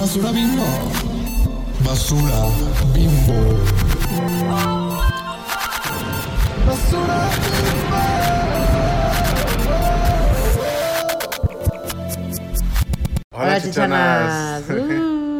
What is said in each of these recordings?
Basura bimbo. Basura bimbo. Basura Hola, chichonas. Uh.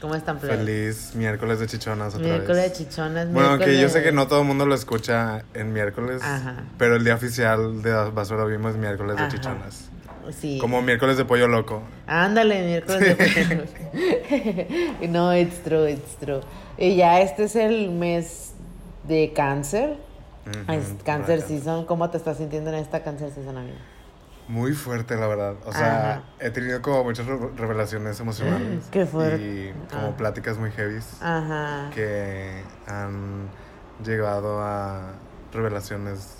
¿Cómo están, plebes? Feliz miércoles de chichonas otra Miércoles de chichonas. Bueno, que yo miércoles- sé que no todo el mundo lo escucha en miércoles, Ajá. pero el día oficial de Basura Bimbo es miércoles de Ajá. chichonas. Sí. Como miércoles de pollo loco. Ándale, miércoles de No, it's true, it's true. Y ya este es el mes de cáncer. Cáncer season. ¿Cómo te estás sintiendo en esta cáncer season, amigo? Muy fuerte, la verdad. O sea, Ajá. he tenido como muchas re- revelaciones emocionales. Qué fuerte. Y como Ah. pláticas muy heavy Ajá. que han llegado a revelaciones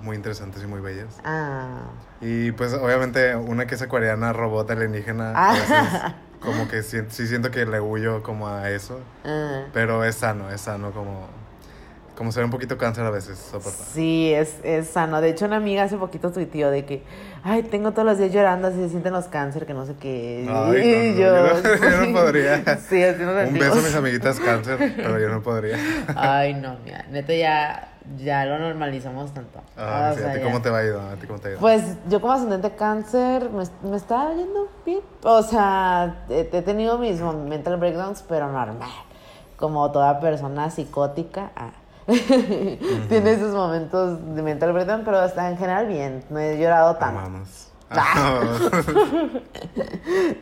muy interesantes y muy bellas. Ah. Y pues obviamente una que es acuariana, robot alienígena, Ah. a veces como que sí, sí siento que le huyo como a eso, ah. pero es sano, es sano como, como ser un poquito cáncer a veces, soportar. Sí, es, es sano. De hecho, una amiga hace poquito tuiteó de que, ay, tengo todos los días llorando, así se sienten los cáncer, que no sé qué. Ay, no, no, yo no- yo no podría. Sí, así Un beso a mis amiguitas cáncer, pero yo no podría. Ay, no, mira, neta ya, ya lo normalizamos tanto. Ah, O sí, sea, ¿A ti ya. cómo te va a ir? ¿A ti cómo te ha ido? Pues yo como ascendente cáncer me, me está yendo bien. O sea, he, he tenido mis mental breakdowns, pero normal. Como toda persona psicótica. ah. Tiene esos momentos de mental breakdown, pero está en general bien. No he llorado tanto. Amamos. Ah.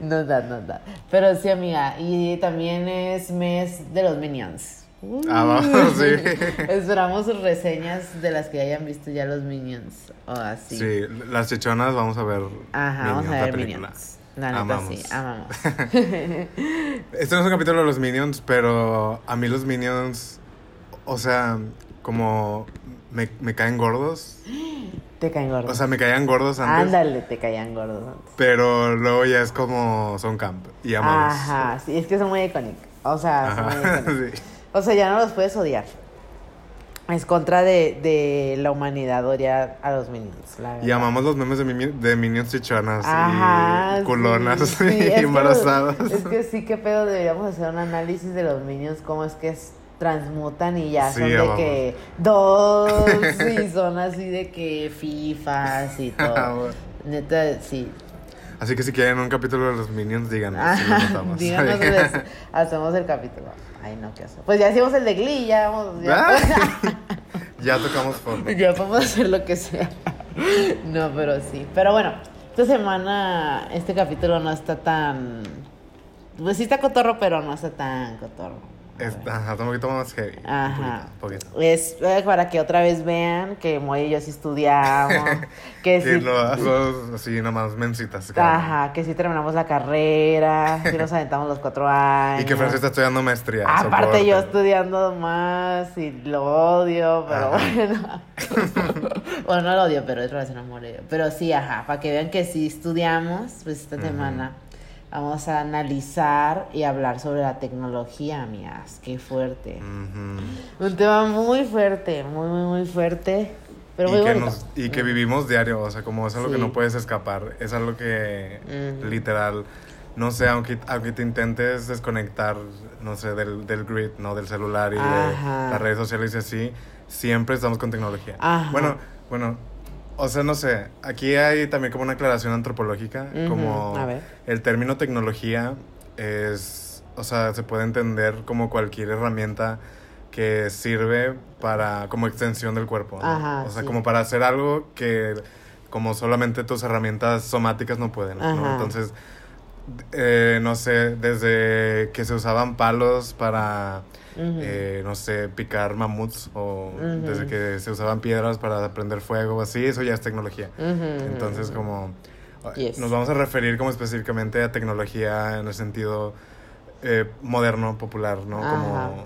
No da, no da. Pero sí, amiga. Y también es mes de los Minions. Amamos, sí. Esperamos reseñas de las que hayan visto ya los Minions. O así. Sí, las chichonas vamos a ver. Ajá, vamos Minions, a la ver película. Minions. La neta Amamos. sí, amamos. Este no es un capítulo de los Minions, pero a mí los Minions, o sea, como me, me caen gordos. te caen gordos. O sea, me caían gordos antes. Ándale, te caían gordos antes. Pero luego ya es como son camp y amamos. Ajá, sí, es que son muy icónicos. O sea, son muy icónicos. sí. O sea, ya no los puedes odiar. Es contra de, de la humanidad odiar a los Minions, la Y amamos los memes de, mimi- de Minions chichonas Ajá, y culonas sí, sí, y es que- embarazadas. es que sí, qué pedo, deberíamos hacer un análisis de los Minions, cómo es que es- transmutan y ya Sí, son de que dos y son así de que FIFAs y Ah, todo. Neta, sí. Así que si quieren un capítulo de los Minions, díganos. si Ajá, notamos. díganos, pues, hacemos el capítulo. Ay, no, qué hacer. Pues ya hicimos el de Glee, ya vamos. Ya, Ay, ya tocamos fondo. ya podemos hacer lo que sea. No, pero sí. Pero bueno, esta semana este capítulo no está tan. Pues sí está cotorro, pero no está tan cotorro. Está, ajá, está un poquito más heavy. Ajá. Un poquito. un Es eh, para que otra vez vean que Moy y yo sí estudiamos. que sí. Sí, lo, lo- así nada más mencitas. claro. Ajá, que sí terminamos la carrera, que nos aventamos los cuatro años. Y que Francia está estudiando maestría. Aparte soporte. yo estudiando más y lo odio, pero Ajá. bueno. bueno, no lo odio, pero otra vez enamoré. Pero sí, ajá, para que vean que sí estudiamos, pues esta semana vamos a analizar y hablar sobre la tecnología, amigas. Qué fuerte. Un tema muy fuerte, muy, muy, muy fuerte. Pero muy y, que nos- y que vivimos diario, o sea, como es algo que no puedes escapar, es algo que literal, no sé, aunque, aunque te intentes desconectar, no sé, del, del grid, ¿no? Del celular y Ajá. de las redes sociales y así, siempre estamos con tecnología. Ajá. Bueno, bueno, o sea, no sé, aquí hay también como una aclaración antropológica, como a ver. el término tecnología es, o sea, se puede entender como cualquier herramienta que sirve para como extensión del cuerpo. ¿no? Ajá, o sea, sí. como para hacer algo que como solamente tus herramientas somáticas no pueden. Entonces, eh, no sé, desde que se usaban palos para, Eh, no sé, picar mamuts o desde que se usaban piedras para prender fuego o así, eso ya es tecnología. Entonces, como Yes. nos vamos a referir como específicamente a tecnología en el sentido eh, moderno, popular, ¿no? Como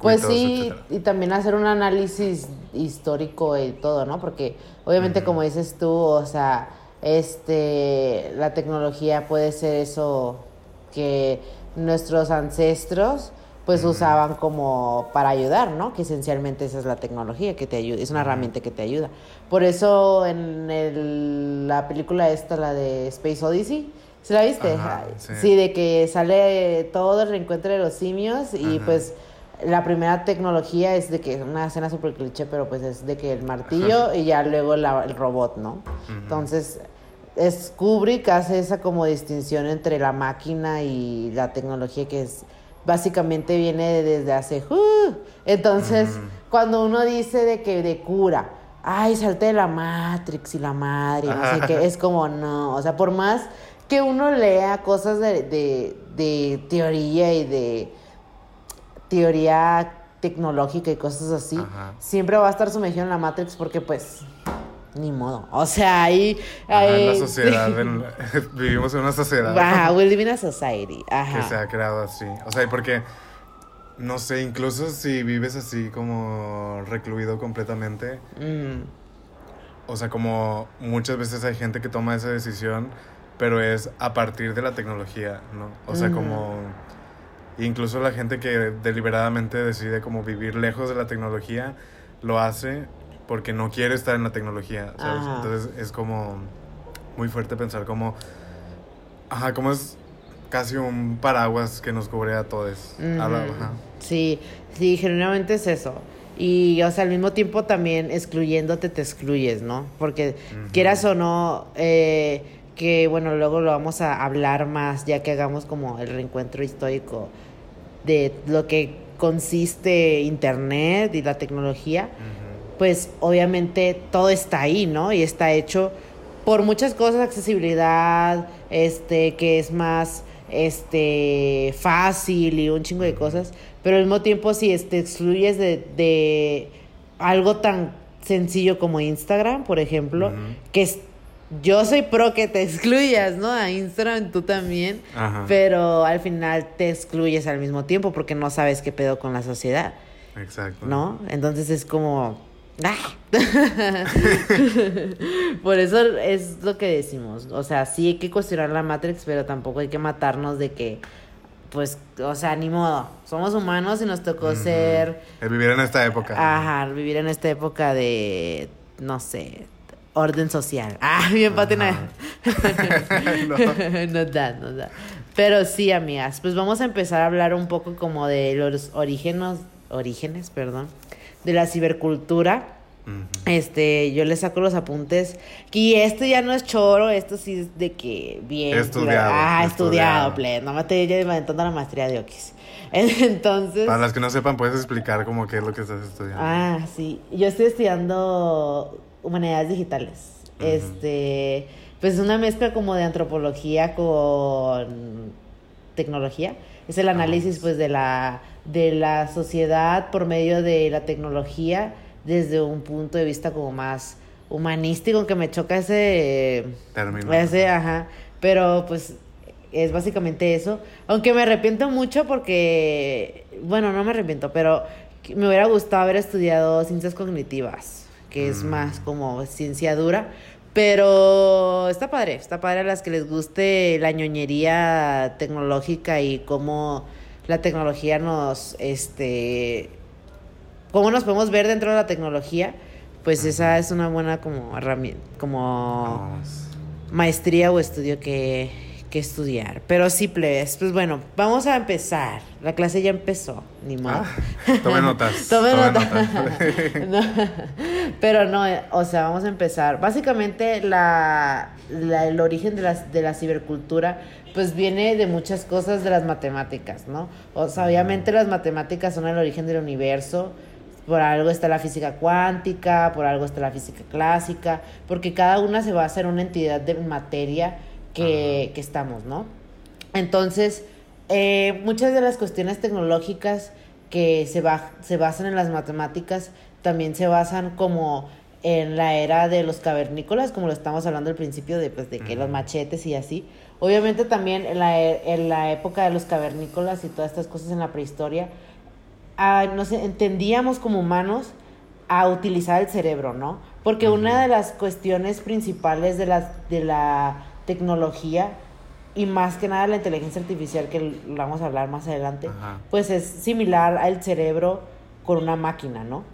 Pues sí, etcétera. y también hacer un análisis histórico y todo, ¿no? Porque obviamente como dices tú, o sea, este, la tecnología puede ser eso que nuestros ancestros pues usaban como para ayudar, ¿no? Que esencialmente esa es la tecnología que te ayuda, es una herramienta que te ayuda. Por eso en el- la película esta, la de Space Odyssey, ¿Se la viste? Ajá, sí. sí. de que sale todo el reencuentro de los simios y Ajá. pues la primera tecnología es de que una escena súper cliché, pero pues es de que el martillo y ya luego la- el robot, ¿no? Entonces, es Kubrick hace esa como distinción entre la máquina y la tecnología que es básicamente viene desde hace ¡uh! entonces cuando uno dice de que de cura ay salte de la Matrix y la madre no sé qué es como no o sea por más que uno lea cosas de, de, de teoría y de teoría tecnológica y cosas así Ajá. siempre va a estar sumergido en la Matrix porque pues ni modo o sea ahí Ajá, en la ahí- en- vivimos en una sociedad Ajá, we live in a society. Ajá. que se ha creado así. O sea, y porque, no sé, incluso si vives así como recluido completamente, Mm, o sea, como muchas veces hay gente que toma esa decisión, pero es a partir de la tecnología, ¿no? O sea, como incluso la gente que deliberadamente decide como vivir lejos de la tecnología, lo hace porque no quiere estar en la tecnología, ¿sabes? Ajá. Entonces es como muy fuerte pensar como, ajá, como es casi un paraguas que nos cubre a todos. Ujú. ajá. Sí, sí, genuinamente es eso. Y, o sea, al mismo tiempo también excluyéndote te excluyes, ¿no? Porque quieras o no, eh, que bueno, luego lo vamos a hablar más ya que hagamos como el reencuentro histórico de lo que consiste Internet y la tecnología. Ujú. Pues obviamente todo está ahí, ¿no? Y está hecho por muchas cosas, accesibilidad, este, que es más este fácil y un chingo de cosas, pero al mismo tiempo si te excluyes de, de algo tan sencillo como Instagram, por ejemplo, que es, yo soy pro que te excluyas, ¿no? A Instagram tú también, Ajá. pero al final te excluyes al mismo tiempo porque no sabes qué pedo con la sociedad. Exacto. ¿no? Entonces es como... Por eso es lo que decimos. O sea, sí hay que cuestionar la Matrix, pero tampoco hay que matarnos de que, pues, o sea, ni modo. Somos humanos y nos tocó ser... El vivir en esta época. Ajá, vivir en esta época de, no sé, orden social. Ah, bien patina. No. no da, no da. Pero sí, amigas, pues vamos a empezar a hablar un poco como de los orígenes, orígenes, perdón, de la cibercultura. Este, yo le saco los apuntes. Y esto ya no es choro, esto sí es de que bien. Estudiado, Ah, estudiado, play. No me estoy aventando la maestría de Oquis. Entonces. Para las que no sepan, puedes explicar como qué es lo que estás estudiando. Ah, sí. Yo estoy estudiando humanidades digitales. Este, pues es una mezcla como de antropología con tecnología. Es el análisis Ah. pues de la de la sociedad por medio de la tecnología desde un punto de vista como más humanístico, que me choca ese Término. ese, ajá, pero pues es básicamente eso. Aunque me arrepiento mucho porque, bueno, no me arrepiento, pero me hubiera gustado haber estudiado ciencias cognitivas, que es Mm. más como ciencia dura. Pero está padre, está padre a las que les guste la ñoñería tecnológica y cómo la tecnología nos, este, cómo nos podemos ver dentro de la tecnología. Pues esa es una buena como herramienta, como Vamos. maestría o estudio que, que estudiar. Pero sí, plebes. Pues bueno, vamos a empezar. La clase ya empezó, ni modo. Ah, tome notas. Tome tome nota. notas. No, pero no, eh, o sea, vamos a empezar. Básicamente, la, la- el origen de, las, de la cibercultura, pues viene de muchas cosas de las matemáticas, ¿no? O sea, obviamente las matemáticas son el origen del universo. Por algo está la física cuántica, por algo está la física clásica, porque cada una se va a hacer una entidad de materia que, que estamos, ¿no? Entonces, eh, muchas de las cuestiones tecnológicas que se, ba- se basan en las matemáticas también se basan como en la era de los cavernícolas, como lo estamos hablando al principio, de, pues, de que los machetes y así. Obviamente también en la, en la época de los cavernícolas y todas estas cosas en la prehistoria, ah, nos entendíamos como humanos a utilizar el cerebro, ¿no? Porque una de las cuestiones principales de la, de la tecnología y más que nada la inteligencia artificial, que lo vamos a hablar más adelante, Ajá. pues es similar al cerebro con una máquina, ¿no?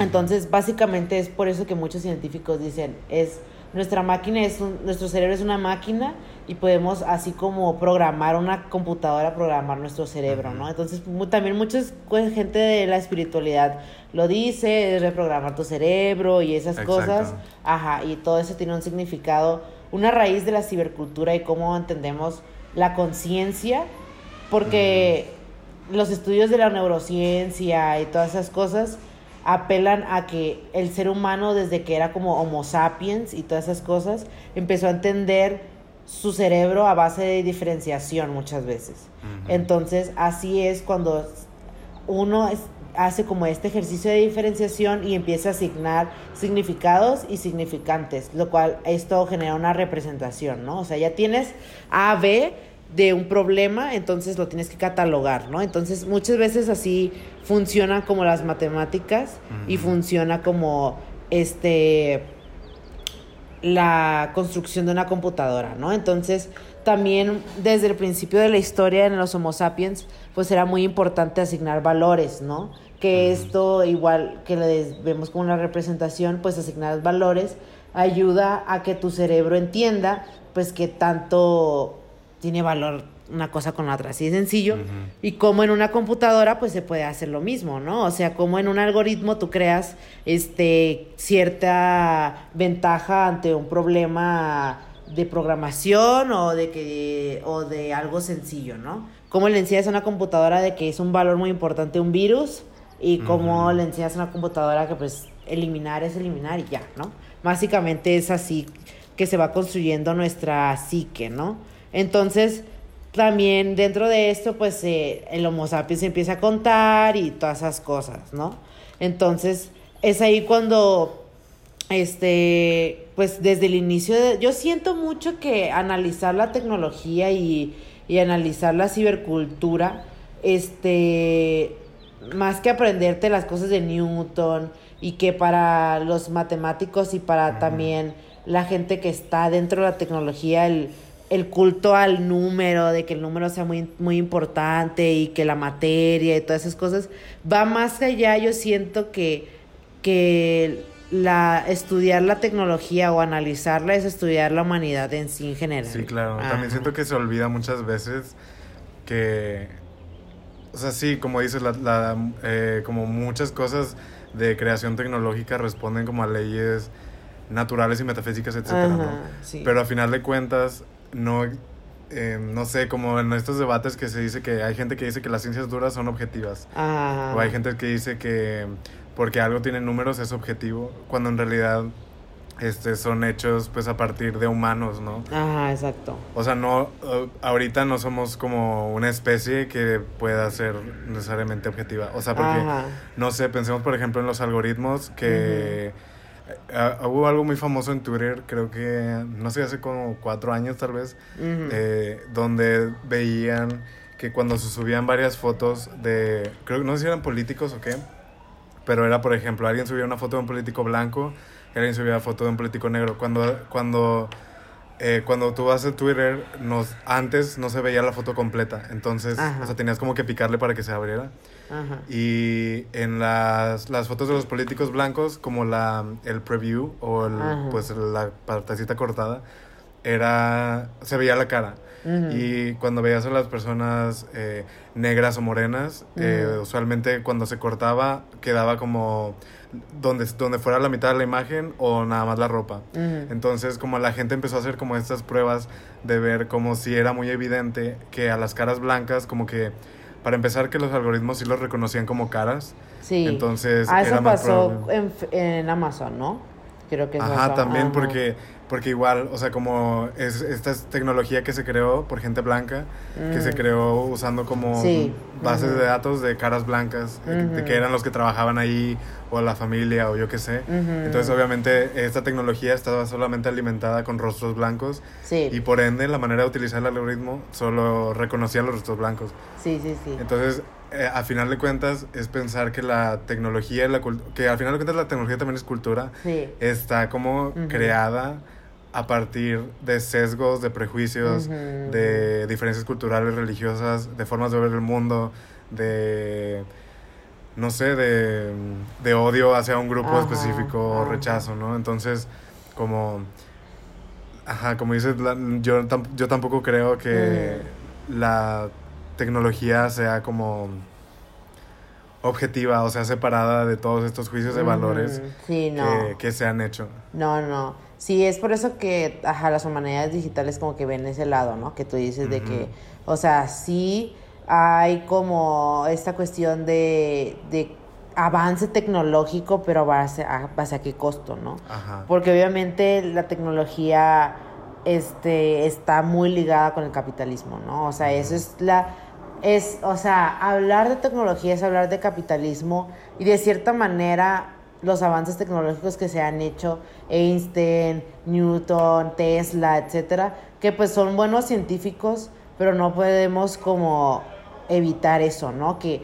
Entonces, básicamente es por eso que muchos científicos dicen, es nuestra máquina es un- nuestro cerebro es una máquina y podemos así como programar una computadora, programar nuestro cerebro, ¿no? Entonces también mucha gente de la espiritualidad lo dice, es reprogramar tu cerebro y esas Exacto. cosas. Ajá, y todo eso tiene un significado, una raíz de la cibercultura y cómo entendemos la conciencia, porque los estudios de la neurociencia y todas esas cosas apelan a que el ser humano desde que era como Homo sapiens y todas esas cosas empezó a entender su cerebro a base de diferenciación muchas veces. Entonces así es cuando uno es- hace como este ejercicio de diferenciación y empieza a asignar significados y significantes, lo cual esto genera una representación, ¿no? O sea, ya tienes A, B de un problema, entonces lo tienes que catalogar, ¿no? Entonces muchas veces así funciona como las matemáticas y funciona como este la construcción de una computadora, ¿no? Entonces, también desde el principio de la historia en los Homo sapiens, pues era muy importante asignar valores, ¿no? Que esto, igual que le vemos como una representación, pues asignar valores ayuda a que tu cerebro entienda, pues que tanto tiene valor una cosa con la otra, así de sencillo. Y como en una computadora, pues se puede hacer lo mismo, ¿no? O sea, como en un algoritmo tú creas este, cierta ventaja ante un problema de programación o de que o de algo sencillo, ¿no? Como le enseñas a una computadora de que es un valor muy importante un virus y como Ujú. le enseñas a una computadora que pues eliminar es eliminar y ya, ¿no? Básicamente es así que se va construyendo nuestra psique, ¿no? Entonces, también dentro de esto, pues eh, el Homo sapiens empieza a contar y todas esas cosas, ¿no? Entonces, es ahí cuando, este, pues desde el inicio, de- yo siento mucho que analizar la tecnología y, y analizar la cibercultura, este, más que aprenderte las cosas de Newton y que para los matemáticos y para también la gente que está dentro de la tecnología, el, el culto al número, de que el número sea muy, muy importante y que la materia y todas esas cosas, va más allá, yo siento que, que la, estudiar la tecnología o analizarla es estudiar la humanidad en sí en general. Sí, claro. Ajá. También siento que se olvida muchas veces que, o sea, sí, como dices, la, la, eh, como muchas cosas de creación tecnológica responden como a leyes naturales y metafísicas, etcétera, ¿no? Sí. Pero a final de cuentas, no, eh, no sé, como en estos debates que se dice que hay gente que dice que las ciencias duras son objetivas. O hay gente que dice que porque algo tiene números es objetivo, cuando en realidad este, son hechos pues a partir de humanos, ¿no? Ajá, exacto. O sea, no, eh, ahorita no somos como una especie que pueda ser necesariamente objetiva. O sea, porque, Ajá. no sé, pensemos por ejemplo en los algoritmos que... eh, hubo algo muy famoso en Twitter, creo que, no sé, hace como cuatro años tal vez, eh, donde veían que cuando se subían varias fotos de, creo que no sé si eran políticos o qué, pero era, por ejemplo, alguien subía una foto de un político blanco y alguien subía foto de un político negro. Cuando, cuando, eh, cuando tú vas a Twitter, nos, antes no se veía la foto completa, entonces, Ajá. o sea, tenías como que picarle para que se abriera. Ajá. Y en las, las fotos de los políticos blancos, como la, el preview o el, pues la partecita cortada, era, se veía la cara. Y cuando veías a las personas eh, negras o morenas, eh, usualmente cuando se cortaba quedaba como donde, donde fuera la mitad de la imagen o nada más la ropa. Entonces como la gente empezó a hacer como estas pruebas de ver como si era muy evidente que a las caras blancas como que para empezar que los algoritmos sí los reconocían como caras. Sí. Entonces Ah, eso era más pasó en, en Amazon, ¿no? Creo que eso Ajá, pasó. también Ajá. porque porque igual, o sea, como es esta es tecnología que se creó por gente blanca, que se Mm. creó usando como Sí, bases ujú. de datos de caras blancas, de- de Ujú. que eran los que trabajaban ahí o la familia o yo qué sé. Ujú. Entonces, obviamente, esta tecnología estaba solamente alimentada con rostros blancos Sí, y por ende la manera de utilizar el algoritmo solo reconocía los rostros blancos. sí, sí, sí. Entonces, eh, a final de cuentas, es pensar que la tecnología, la que al final de cuentas la tecnología también es cultura, Sí. está como creada a partir de sesgos, de prejuicios, de diferencias culturales, religiosas, de formas de ver el mundo, de, no sé, de, de odio hacia un grupo Ajá, específico o ajá. rechazo, ¿no? Entonces, como Ajá, como dices, yo, tam- yo tampoco creo que la tecnología sea como objetiva, o sea, separada de todos estos juicios de valores Ujú, Sí, no. que, que se han hecho. No, no. Sí, es por eso que, ajá, las humanidades digitales como que ven ese lado, ¿no? Que tú dices de que, o sea, sí hay como esta cuestión de, de avance tecnológico, pero a base a, base a qué costo, ¿no? Ajá. Porque obviamente la tecnología este, está muy ligada con el capitalismo, ¿no? O sea, eso es la... Es, o sea, hablar de tecnología es hablar de capitalismo y de cierta manera los avances tecnológicos que se han hecho, Einstein, Newton, Tesla, etcétera, que pues son buenos científicos, pero no podemos como evitar eso, ¿no? Que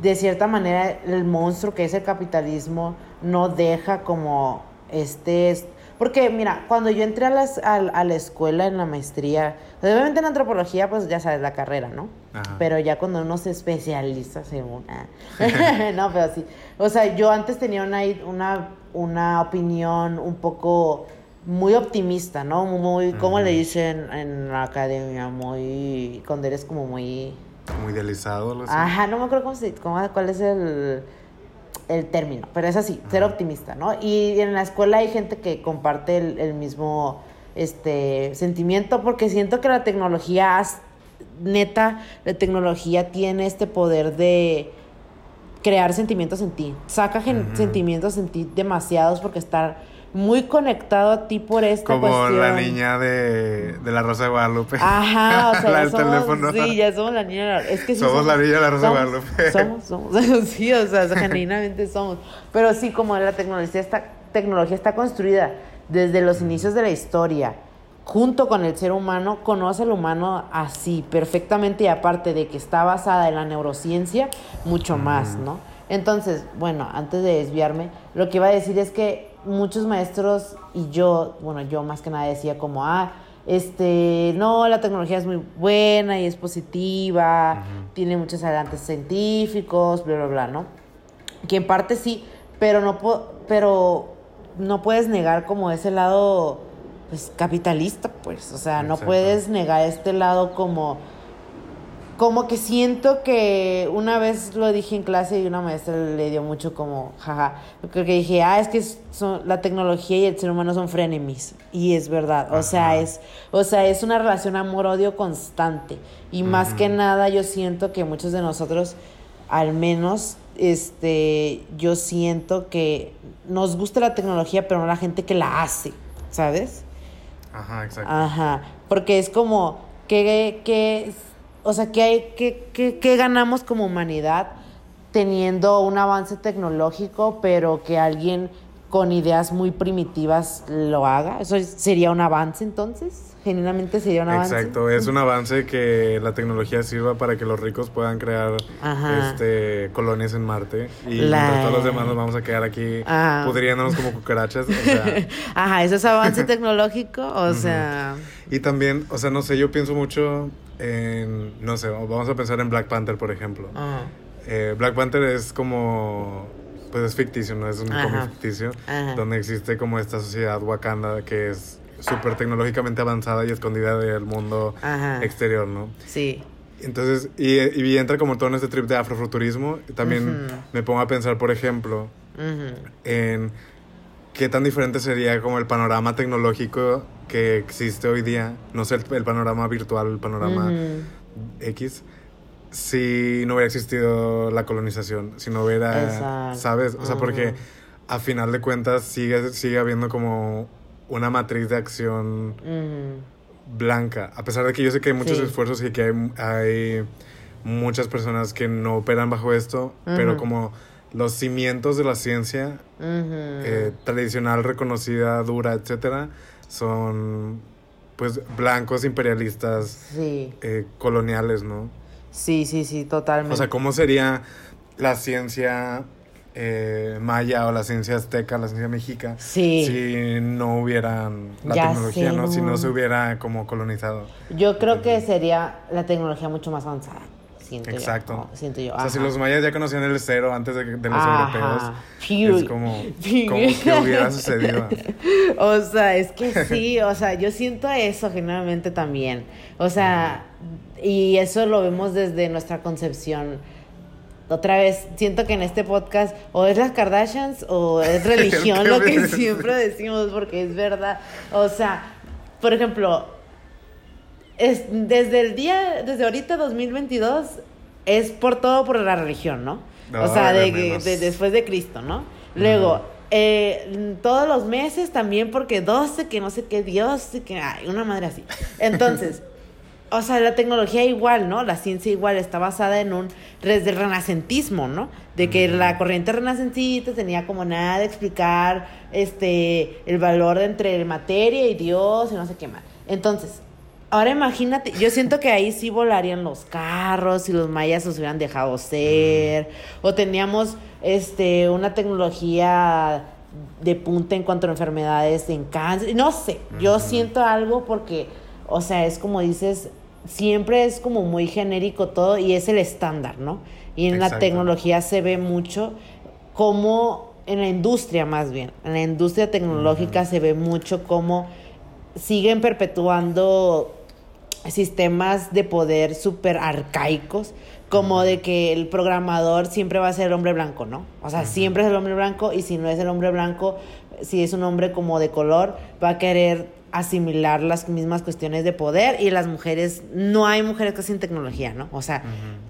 de cierta manera el monstruo que es el capitalismo no deja como este... Porque mira, cuando yo entré a, las, a, a la escuela en la maestría, obviamente en antropología pues ya sabes la carrera, ¿no? Ajá. Pero ya cuando uno se especializa según... ah. no, pero sí. O sea, yo antes tenía una, una, una opinión un poco muy optimista, ¿no? Muy, ¿cómo le dicen en la academia? Muy... Cuando eres como muy... Como idealizado, así. Ajá, no me acuerdo cómo se, cómo- cuál es el, el término, pero es así, ser optimista, ¿no? Y en la escuela hay gente que comparte el, el mismo este, sentimiento porque siento que la tecnología, neta, la tecnología tiene este poder de crear sentimientos en ti. Saca gen- Ujú. sentimientos en ti demasiados porque está muy conectado a ti por esta Como cuestión. la niña de, de la Rosa de Guadalupe. Ajá, o sea, la ya somos, teléfono. sí, ya somos la niña. de la- Es que sí Somos la niña de la Rosa de somos, Guadalupe. Somos, somos, sí, o sea, genuinamente somos. Pero sí, como la tecnología está, tecnología está construida desde los inicios de la historia, junto con el ser humano, conoce al humano así, perfectamente, y aparte de que está basada en la neurociencia, mucho más, ¿no? Entonces, bueno, antes de desviarme, lo que iba a decir es que muchos maestros y yo, bueno, yo más que nada decía como, ah, este, no, la tecnología es muy buena y es positiva, tiene muchos adelantos científicos, bla, bla, bla, ¿no? Que en parte sí, pero no, po- pero no puedes negar como ese lado, pues, capitalista, pues, o sea, no Exacto. puedes negar este lado como como que siento que una vez lo dije en clase y una maestra le dio mucho como, jaja, creo que dije, ah, es que son- la tecnología y el ser humano son frenemies. Y es verdad, o sea, es, o sea, es una relación amor-odio constante. Y más que nada yo siento que muchos de nosotros, al menos, este, yo siento que nos gusta la tecnología, pero no la gente que la hace, ¿sabes? Ajá, exacto. Ajá, porque es como que, que o sea, que hay que, que, que ganamos como humanidad teniendo un avance tecnológico, pero que alguien con ideas muy primitivas lo haga. Eso sería un avance entonces, genuinamente sería un avance. Exacto, es un avance que la tecnología sirva para que los ricos puedan crear Ajá. este colonias en Marte y La- todos los demás nos vamos a quedar aquí Ah. pudriéndonos como cucarachas, o sea, Ajá, eso es avance tecnológico, o sea, y también, o sea, no sé, yo pienso mucho en, no sé, vamos a pensar en Black Panther, por ejemplo. ajá, Eh, Black Panther es como, pues es ficticio, ¿no? Es un cómic ficticio, Ajá. donde existe como esta sociedad Wakanda que es súper tecnológicamente avanzada y escondida del mundo Ajá. exterior, ¿no? sí, Entonces, y, y entra como todo en este trip de afrofuturismo. También me pongo a pensar, por ejemplo, en qué tan diferente sería como el panorama tecnológico que existe hoy día. No sé, el, el panorama virtual, el panorama. X. Si no hubiera existido la colonización, si no hubiera, Exacto. ¿sabes? O sea, porque a final de cuentas sigue, sigue habiendo como una matriz de acción blanca. A pesar de que yo sé que hay muchos Sí. esfuerzos y que hay, hay muchas personas que no operan bajo esto, pero como los cimientos de la ciencia eh, tradicional, reconocida, dura, etcétera, son pues blancos imperialistas Sí, eh, coloniales, ¿no? sí, sí, sí, totalmente. O sea, ¿cómo sería la ciencia eh, maya o la ciencia azteca, la ciencia mexica, Sí. si no hubieran la Ya tecnología, sé, ¿no? Si no se hubiera como colonizado. Yo creo que sería la tecnología mucho más avanzada. siento Exacto. yo. ¿no? Siento yo. O sea, si los mayas ya conocían el cero antes de, de los Ajá. europeos, es como, como que hubiera sucedido. O sea, es que sí, o sea, yo siento eso generalmente también. O sea, y eso lo vemos desde nuestra concepción. Otra vez, siento que en este podcast o es las Kardashians o es religión lo que siempre decimos, porque es verdad. O sea, por ejemplo, es, desde el día, desde ahorita 2022, es por todo por la religión, ¿no? o sea, de, de de- después de Cristo, ¿no? Luego, eh, todos los meses también porque 12, que no sé qué Dios, que ay, una madre así. Entonces, o sea, la tecnología igual, ¿no? La ciencia igual está basada en un desde el renacentismo, ¿no? De que la corriente renacentista tenía como nada de explicar este el valor entre materia y Dios y no sé qué más. Entonces, ahora imagínate, yo siento que ahí sí volarían los carros si los mayas los hubieran dejado ser o teníamos este una tecnología de punta en cuanto a enfermedades en cáncer, no sé, yo siento algo porque o sea, es como dices, siempre es como muy genérico todo y es el estándar, ¿no? Y en la tecnología se ve mucho como en la industria más bien, en la industria tecnológica se ve mucho como siguen perpetuando sistemas de poder súper arcaicos, como de que el programador siempre va a ser el hombre blanco, ¿no? O sea, siempre es el hombre blanco y si no es el hombre blanco, si es un hombre como de color, va a querer asimilar las mismas cuestiones de poder y las mujeres, no hay mujeres casi en tecnología, ¿no? O sea,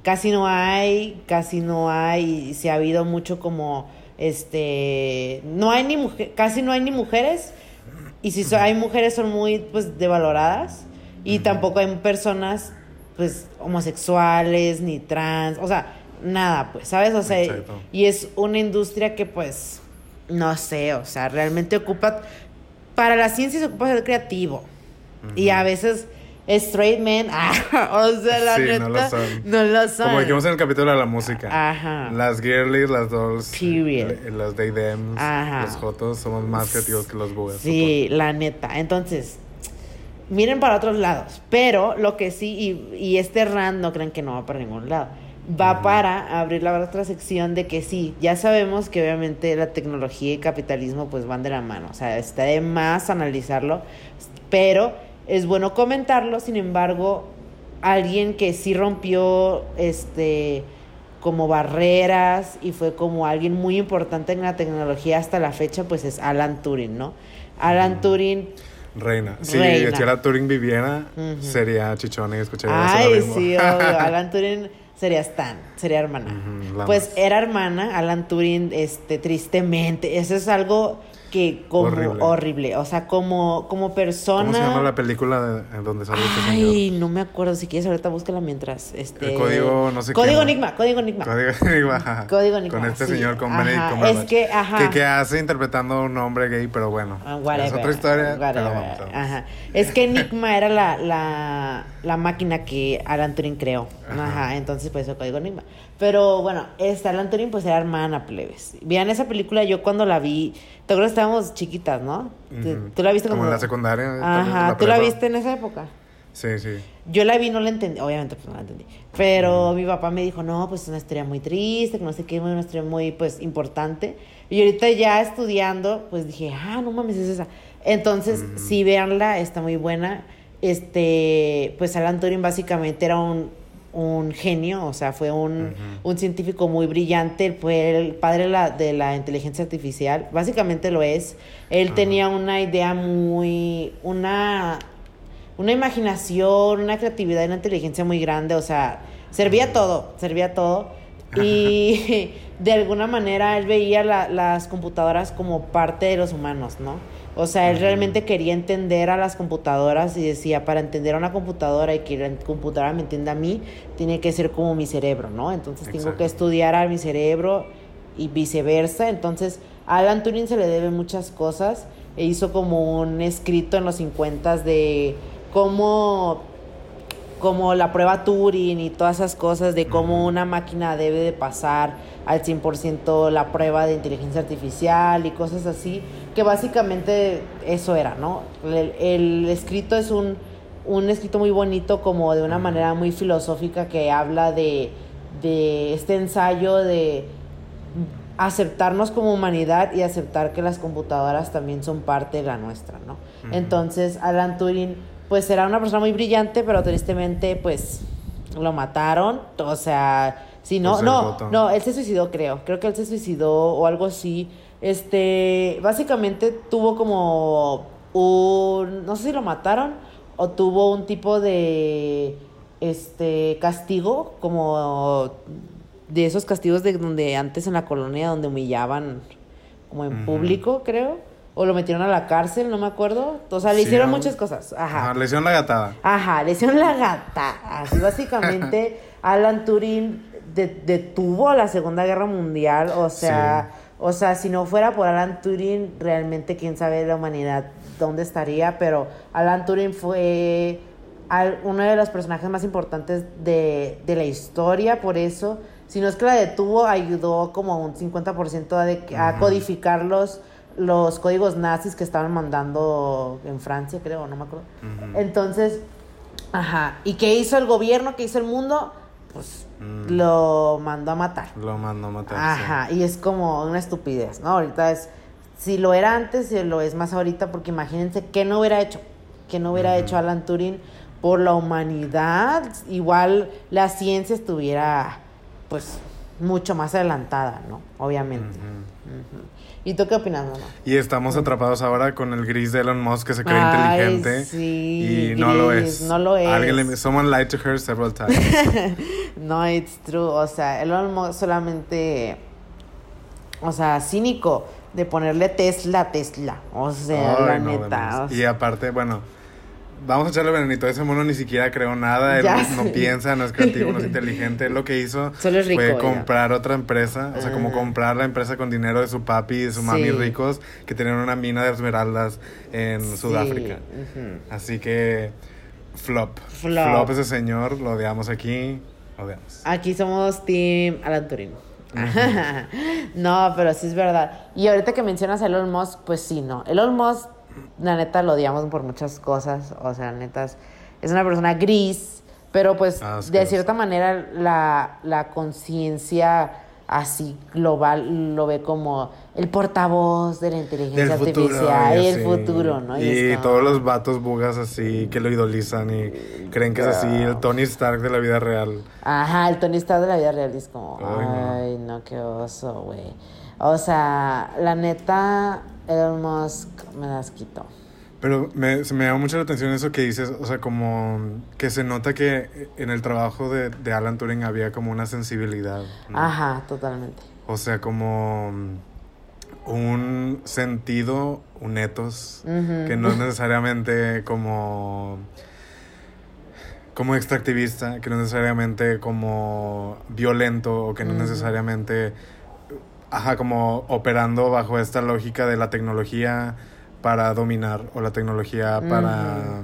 casi no hay, casi no hay, se ha habido mucho como, este, no hay ni mujer, casi no hay ni mujeres y si so- hay mujeres son muy, pues, devaloradas y tampoco hay personas, pues, homosexuales ni trans, o sea, nada, pues, ¿sabes? O sea, Exacto. y es una industria que, pues, no sé, o sea, realmente ocupa, para la ciencia se ocupa ser creativo. Y a veces straight men, ah, o sea, la Sí, neta, no lo son. no lo son. Como dijimos en el capítulo de la música. Ajá. Las girlies, las dolls, Period. eh, los day dems, Ajá. los jotos somos más creativos que los bugas. Sí, la neta. Entonces, miren para otros lados. Pero lo que sí, y, y este rand no crean que no va para ningún lado. Va para abrir la otra sección de que sí, ya sabemos que obviamente la tecnología y capitalismo pues van de la mano. O sea, está de más analizarlo, pero es bueno comentarlo. Sin embargo, alguien que sí rompió este como barreras y fue como alguien muy importante en la tecnología hasta la fecha, pues es Alan Turing, ¿no? Alan Turing, Reina. Si Reina. si la Turing viviera, sería chichona y escucharía eso ay, mismo. sí, obvio, Alan Turing sería Stan, sería hermana. Pues era hermana, Alan Turing, este, tristemente, eso es algo que como horrible, Horrible. o sea, como, como persona... ¿Cómo se llama la película en donde sale este señor? Ay, no me acuerdo, si quieres ahorita búscala mientras, este... El código no sé qué, Código. Enigma, código Enigma. Código Enigma. Código Enigma, Con este sí. señor, con Benedict es Cumberbatch. que, ajá. Que, que hace interpretando a un hombre gay, pero bueno. Ah, es whatever, otra historia. whatever, pero vamos, vamos. Ajá. Es que Enigma era la, la, la máquina que Alan Turing creó. Ajá. Ajá. entonces por eso código Enigma. Pero bueno, esta Alan Turing pues era hermana plebes. Vean esa película, yo cuando la vi, te acuerdas que estábamos chiquitas, ¿no? ¿Tú, Ujú. tú la viste Como como... en la secundaria. Ajá, ¿tú la viste en esa época? Sí, sí. Yo la vi, no la entendí, obviamente pues no la entendí. Pero mi papá me dijo, no, pues es una historia muy triste, que no sé qué, una historia muy pues importante. Y ahorita ya estudiando, pues dije, ah, no mames, es esa. Entonces, sí, véanla, está muy buena. Este, pues Alan Turing básicamente era un, un genio, o sea, fue un, un científico muy brillante, fue el padre de la, de la inteligencia artificial, básicamente lo es. Él tenía una idea muy, una una imaginación, una creatividad y una inteligencia muy grande, o sea, servía todo, servía todo. Y de alguna manera él veía la- las computadoras como parte de los humanos, ¿no? O sea, él realmente quería entender a las computadoras y decía, para entender a una computadora y que la computadora me entienda a mí, tiene que ser como mi cerebro, ¿no? Entonces tengo que estudiar a mi cerebro y viceversa. Entonces, a Alan Turing se le debe muchas cosas. E hizo como un escrito en los 50 de cómo, como la prueba Turing y todas esas cosas, de cómo una máquina debe de pasar al 100% la prueba de inteligencia artificial y cosas así, que básicamente eso era, ¿no? El, el escrito es un un escrito muy bonito, como de una manera muy filosófica, que habla de, de este ensayo de aceptarnos como humanidad y aceptar que las computadoras también son parte de la nuestra, ¿no? Entonces, Alan Turing, pues era una persona muy brillante, pero tristemente, pues, lo mataron, o sea, sí, no, ser no, no, él se suicidó, creo, creo que él se suicidó o algo así, este, básicamente tuvo como un, no sé si lo mataron o tuvo un tipo de, este, castigo, como de esos castigos de donde antes en la colonia donde humillaban como en público, creo. O lo metieron a la cárcel, no me acuerdo. O sea, le Sí, hicieron muchas cosas. Ajá. Ajá, le hicieron la gatada. Ajá, le hicieron la gata. Así básicamente Alan Turing de- detuvo la Segunda Guerra Mundial. O sea, o sea, si no fuera por Alan Turing, realmente quién sabe la humanidad dónde estaría. Pero Alan Turing fue al- uno de los personajes más importantes de, de la historia, por eso. Si no es que la detuvo, ayudó como un 50% a, de- a Ujú. Los, códigos nazis que estaban mandando en Francia, creo, no me acuerdo. Entonces, ajá. ¿Y qué hizo el gobierno? ¿Qué hizo el mundo? Pues Mm. lo mandó a matar. Lo mandó a matar. sí. Ajá. Y es como una estupidez, ¿no? Ahorita es. Si lo era antes, si lo es más ahorita, porque imagínense qué no hubiera hecho. Que no hubiera hecho Alan Turing por la humanidad. Igual la ciencia estuviera, pues, mucho más adelantada, ¿no? Obviamente. ¿Y tú qué opinas, mamá? Y estamos atrapados ahora con el gris de Elon Musk que se cree Ay, inteligente. sí, y no lo es. no lo es. Alguien le, someone lied to her several times. No, it's true. O sea, Elon Musk solamente. O sea, cínico de ponerle Tesla a Tesla. O sea, la no, neta. demás. o sea, Y aparte, bueno, vamos a echarle venenito. Ese mono ni siquiera creó nada. Él no piensa, no es creativo, no es inteligente. Él lo que hizo Solo es rico, fue ya. comprar otra empresa. O sea, como Ah. comprar la empresa con dinero de su papi y de su mami Sí. ricos que tenían una mina de esmeraldas en sí, Sudáfrica. Así que, flop. Flop. ese señor, lo odiamos aquí. Lo odiamos. Aquí somos Team Alan Turing. no, pero sí es verdad. Y ahorita que mencionas a Elon Musk, pues sí, no. Elon Musk, la neta, lo odiamos por muchas cosas. O sea, neta, es, es una persona gris. Pero pues, Ah, de cierta manera, la, la conciencia así global lo ve como el portavoz de la inteligencia artificial y el futuro, ¿no? Y, como- todos los vatos bugas así que lo idolizan y creen que es así el Tony Stark de la vida real. Ajá, el Tony Stark de la vida real y es como, Ay, no. ay, no, qué oso, güey. O sea, la neta, Elon Musk me las quitó. Pero me, se me llama mucho la atención eso que dices, o sea, como que se nota que en el trabajo de, de Alan Turing había como una sensibilidad. ¿no? Ajá, totalmente. O sea, como un sentido, un ethos, Ujú. que no es necesariamente como como extractivista, que no es necesariamente como violento o que no es necesariamente ajá, como operando bajo esta lógica de la tecnología para dominar o la tecnología para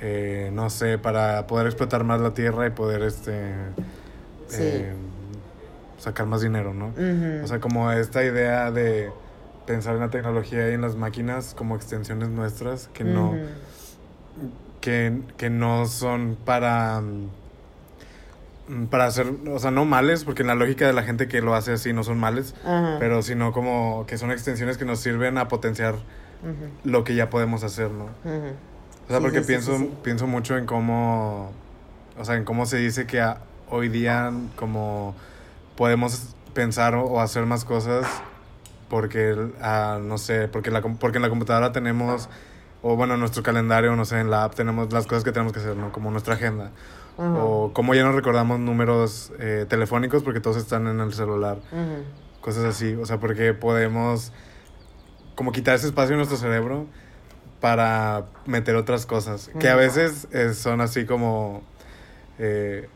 eh, no sé, para poder explotar más la tierra y poder este Sí. eh, sacar más dinero, ¿no? O sea, como esta idea de pensar en la tecnología y en las máquinas como extensiones nuestras que no que, que no son para para hacer, o sea, no males, porque en la lógica de la gente que lo hace así no son males, Ajá. pero sino como que son extensiones que nos sirven a potenciar lo que ya podemos hacer, ¿no? O sea, Sí, porque sí, pienso, sí, pienso mucho en cómo, o sea, en cómo se dice que a- hoy día como podemos pensar o, o hacer más cosas porque, ah, no sé, porque, la, porque en la computadora tenemos, o bueno, en nuestro calendario, no sé, en la app tenemos las cosas que tenemos que hacer, ¿no? Como nuestra agenda. Ujú. O como ya no recordamos números eh, telefónicos porque todos están en el celular. Cosas así, o sea, porque podemos como quitar ese espacio en nuestro cerebro para meter otras cosas, que a veces eh, son así como eh,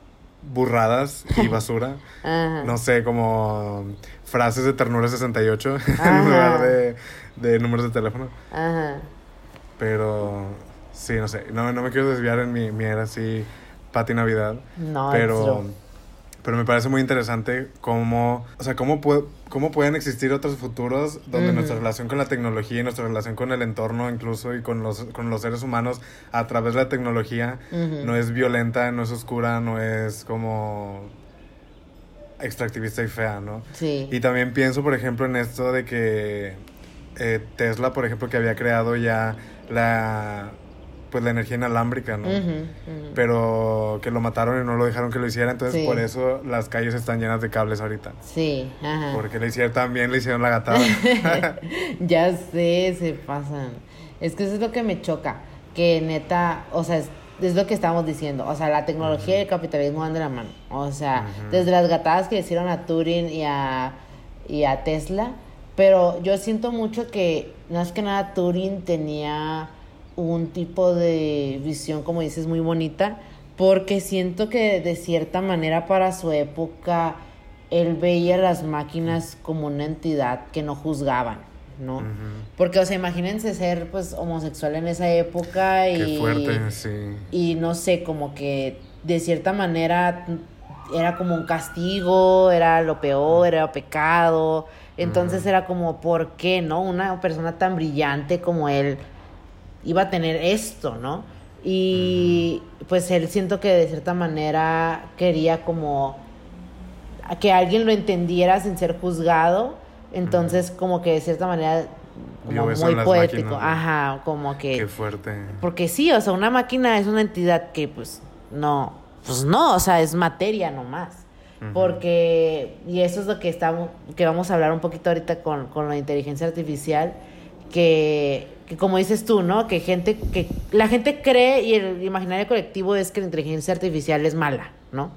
burradas y basura. No sé, como frases de ternura 68 Ajá. en lugar de, de números de teléfono. Ajá. Pero sí, no sé, no, no me quiero desviar en mi, mi era así, Pati Navidad. No, pero. Pero me parece muy interesante cómo, o sea, cómo, puede, cómo pueden existir otros futuros donde nuestra relación con la tecnología y nuestra relación con el entorno incluso y con los, con los seres humanos a través de la tecnología no es violenta, no es oscura, no es como extractivista y fea, ¿no? Sí. Y también pienso, por ejemplo, en esto de que eh, Tesla, por ejemplo, que había creado ya la pues la energía inalámbrica, ¿no? Pero que lo mataron y no lo dejaron que lo hiciera, entonces Sí. por eso las calles están llenas de cables ahorita. Sí, ajá. Porque le hicieron también, le hicieron la gatada. ya sé, se pasan. Es que eso es lo que me choca. Que neta, o sea, es, es lo que estamos diciendo. O sea, la tecnología y el capitalismo van de la mano. O sea, desde las gatadas que hicieron a Turing y a, y a Tesla. Pero yo siento mucho que, más que nada, Turing tenía un tipo de visión, como dices, muy bonita. Porque siento que de cierta manera para su época él veía las máquinas como una entidad que no juzgaban, ¿no? Porque, o sea, imagínense ser, pues, homosexual en esa época y... Qué fuerte, sí. Y no sé, como que de cierta manera era como un castigo, era lo peor, era pecado. Entonces era como, ¿por qué, no? Una persona tan brillante como él iba a tener esto, ¿no? Y pues él siento que de cierta manera quería como que alguien lo entendiera sin ser juzgado. Entonces, como que de cierta manera, como muy poético. Ajá, como que. Qué fuerte. Porque sí, o sea, una máquina es una entidad que pues no, pues no, o sea, es materia nomás. Porque, y eso es lo que estamos, que vamos a hablar un poquito ahorita con, con la inteligencia artificial, que, que como dices tú, ¿no? Que gente, que la gente cree y el imaginario colectivo es que la inteligencia artificial es mala, ¿no?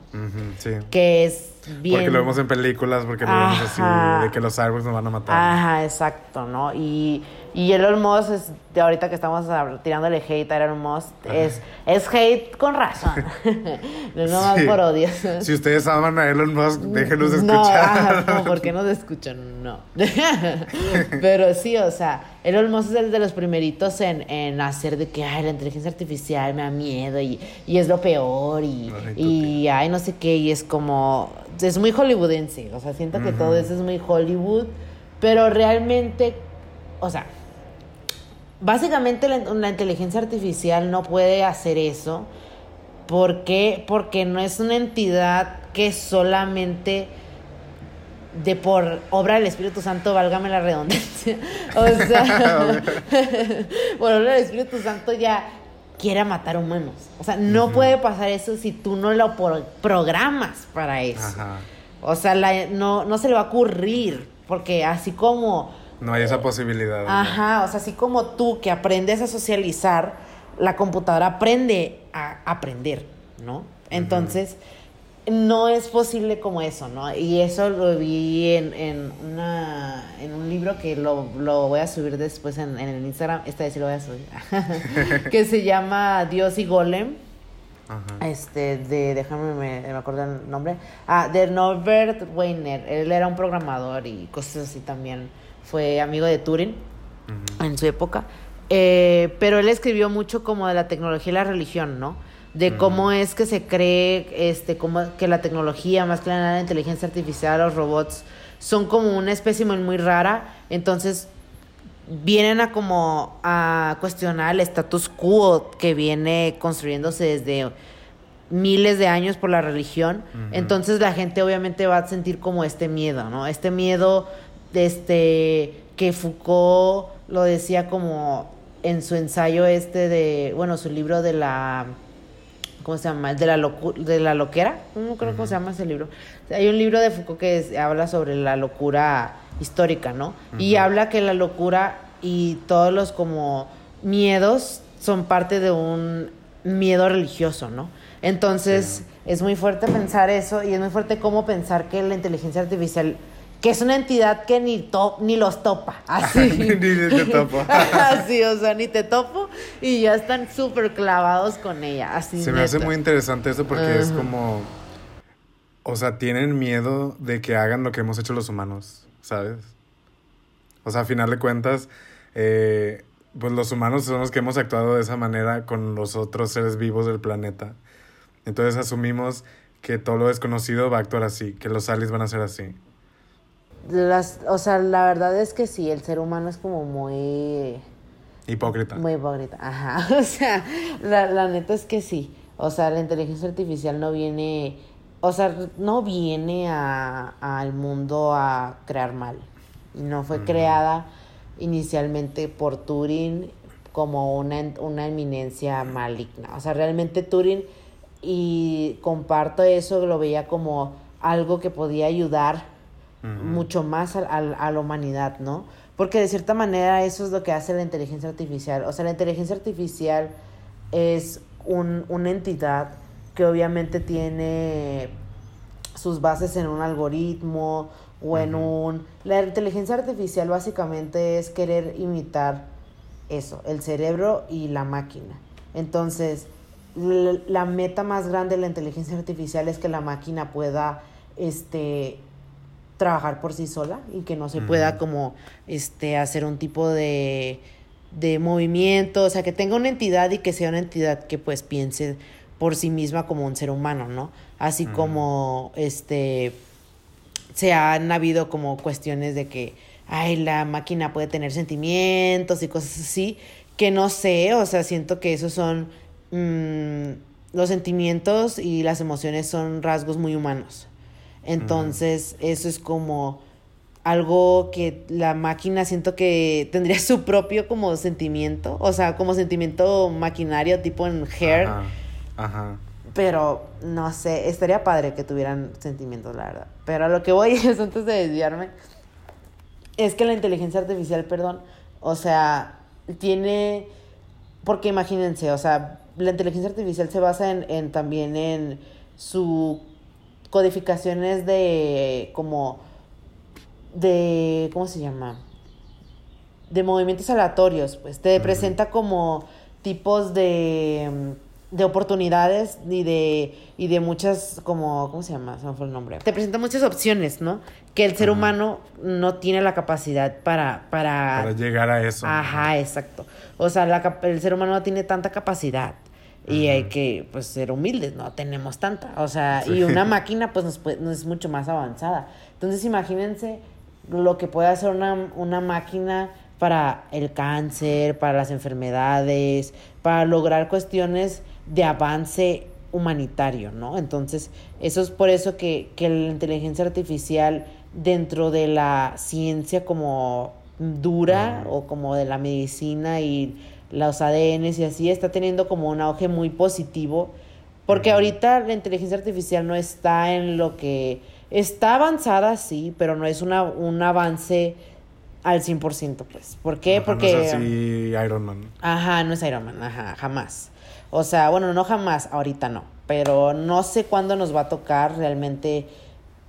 Sí. Que es bien. Porque lo vemos en películas, porque lo vemos así, de que los árboles nos van a matar. Ajá, exacto, ¿no? Y, y Elon Musk, es, de ahorita que estamos tirándole hate a Elon Musk, es, es hate con razón. no es nomás Sí. por odio. Si ustedes aman a Elon Musk, déjenos de No, escuchar. como, ¿por qué no escuchan? No. Pero sí, o sea, Elon Musk es el de los primeritos en, en hacer de que, ay, la inteligencia artificial me da miedo y, y es lo peor y, Ay, y ay, no sé qué, y es como, es muy hollywoodense, o sea, siento que todo eso es muy Hollywood, pero realmente, o sea, básicamente la, la inteligencia artificial no puede hacer eso. ¿Por qué? Porque no es una entidad que solamente de por obra del Espíritu Santo, válgame la redundancia. O sea, por obra del Espíritu Santo ya quiera matar humanos. O sea, no puede pasar eso si tú no lo programas para eso. Ajá. O sea, la- no, no se le va a ocurrir, porque así como... No hay esa posibilidad. ¿no? Ajá, o sea, así como tú que aprendes a socializar, la computadora aprende a aprender, ¿no? Entonces, no es posible como eso, ¿no? Y eso lo vi en, en, una, en un libro que lo, lo voy a subir después en, en el Instagram, esta vez sí lo voy a subir, que se llama Dios y Golem Ajá. este, de, déjame, me, me acuerdo el nombre, ah, de Norbert Weiner, él era un programador y cosas así también, fue amigo de Turing en su época, Eh, pero él escribió mucho como de la tecnología y la religión, ¿no? De cómo es que se cree este, como que la tecnología, más que nada la inteligencia artificial, los robots, son como una especie muy, muy rara, entonces vienen a como a cuestionar el status quo que viene construyéndose desde miles de años por la religión. Entonces la gente obviamente va a sentir como este miedo, ¿no? Este miedo este que Foucault lo decía como en su ensayo este de, bueno, su libro de la ¿cómo se llama? De la, locu de la loquera, no creo cómo se llama ese libro. Hay un libro de Foucault que es- habla sobre la locura histórica, ¿no? Y habla que la locura y todos los como miedos son parte de un miedo religioso, ¿no? Entonces, es muy fuerte pensar eso y es muy fuerte cómo pensar que la inteligencia artificial, que es una entidad que ni, to ni los topa, así. Ni te topo. Así, o sea, ni te topo y ya están súper clavados con ella. Así Se me hace muy interesante eso porque es como. O sea, tienen miedo de que hagan lo que hemos hecho los humanos, ¿sabes? O sea, a final de cuentas, eh, pues los humanos son los que hemos actuado de esa manera con los otros seres vivos del planeta. Entonces asumimos que todo lo desconocido va a actuar así, que los aliens van a ser así. Las, o sea, la verdad es que sí, el ser humano es como muy... Hipócrita. Muy hipócrita, ajá. O sea, la, la neta es que sí. O sea, la inteligencia artificial no viene, o sea, no viene a, al mundo a crear mal. No fue creada inicialmente por Turing como una, una eminencia maligna. O sea, realmente Turing, y comparto eso, lo veía como algo que podía ayudar Mucho más a, a- a la humanidad, ¿no? Porque de cierta manera eso es lo que hace la inteligencia artificial. O sea, la inteligencia artificial es un, una entidad que obviamente tiene sus bases en un algoritmo o en un... La inteligencia artificial básicamente es querer imitar eso, el cerebro y la máquina. Entonces, la meta más grande de la inteligencia artificial es que la máquina pueda, este, trabajar por sí sola y que no se pueda como, este, hacer un tipo de, de movimiento, o sea, que tenga una entidad y que sea una entidad que pues piense por sí misma como un ser humano, ¿no? Así como, este, se han habido como cuestiones de que, ay, la máquina puede tener sentimientos y cosas así, que no sé, o sea, siento que esos son, mm, los sentimientos y las emociones son rasgos muy humanos. Entonces, eso es como algo que la máquina siento que tendría su propio como sentimiento, o sea, como sentimiento maquinario tipo en Hair, Ajá. Ajá. pero no sé, estaría padre que tuvieran sentimientos, la verdad. Pero a lo que voy es, antes de desviarme, es que la inteligencia artificial, perdón, o sea, tiene, porque imagínense, o sea, la inteligencia artificial se basa en, en también en su codificaciones de como de ¿cómo se llama? de movimientos aleatorios, pues te presenta como tipos de, de oportunidades y de, y de muchas, como, ¿cómo se llama? Se me fue el nombre. Te presenta muchas opciones, ¿no? Que el ser Ajá. humano no tiene la capacidad para... Para, Para llegar a eso. Ajá, exacto. O sea, la el ser humano no tiene tanta capacidad. Y Ajá. hay que, pues, ser humildes, no tenemos tanta. O sea, Sí. y una máquina, pues, nos, puede- nos es mucho más avanzada. Entonces, imagínense lo que puede hacer una, una máquina para el cáncer, para las enfermedades, para lograr cuestiones de avance humanitario, ¿no? Entonces, eso es por eso que, que la inteligencia artificial dentro de la ciencia como dura o como de la medicina y los ADNs y así está teniendo como un auge muy positivo porque ahorita la inteligencia artificial no está en lo que está avanzada sí, pero no es una, un avance al 100%, pues. ¿Por qué? Ajá, Porque No es así Iron Man. Ajá, no es Iron Man, ajá, jamás. O sea, bueno, no jamás, ahorita no. Pero no sé cuándo nos va a tocar realmente.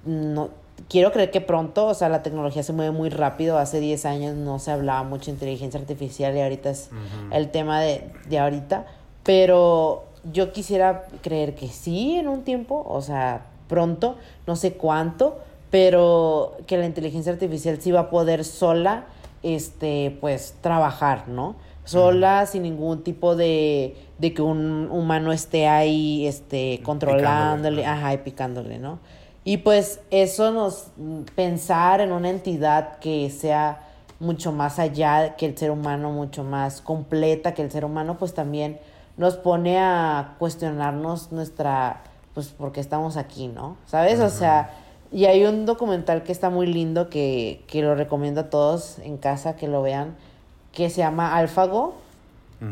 No, quiero creer que pronto, o sea, la tecnología se mueve muy rápido. Hace 10 años no se hablaba mucho de inteligencia artificial y ahorita es el tema de, de ahorita. Pero yo quisiera creer que sí en un tiempo, o sea, pronto, no sé cuánto, pero que la inteligencia artificial sí va a poder sola, este, pues, trabajar, ¿no? Sola, sin ningún tipo de, de que un humano esté ahí, este, controlándole, ajá, y picándole, ¿no? Y pues eso nos, pensar en una entidad que sea mucho más allá que el ser humano, mucho más completa que el ser humano, pues también nos pone a cuestionarnos nuestra, pues, por qué estamos aquí, ¿no? ¿Sabes? O sea, y hay un documental que está muy lindo que, que lo recomiendo a todos en casa que lo vean, que se llama Alfago.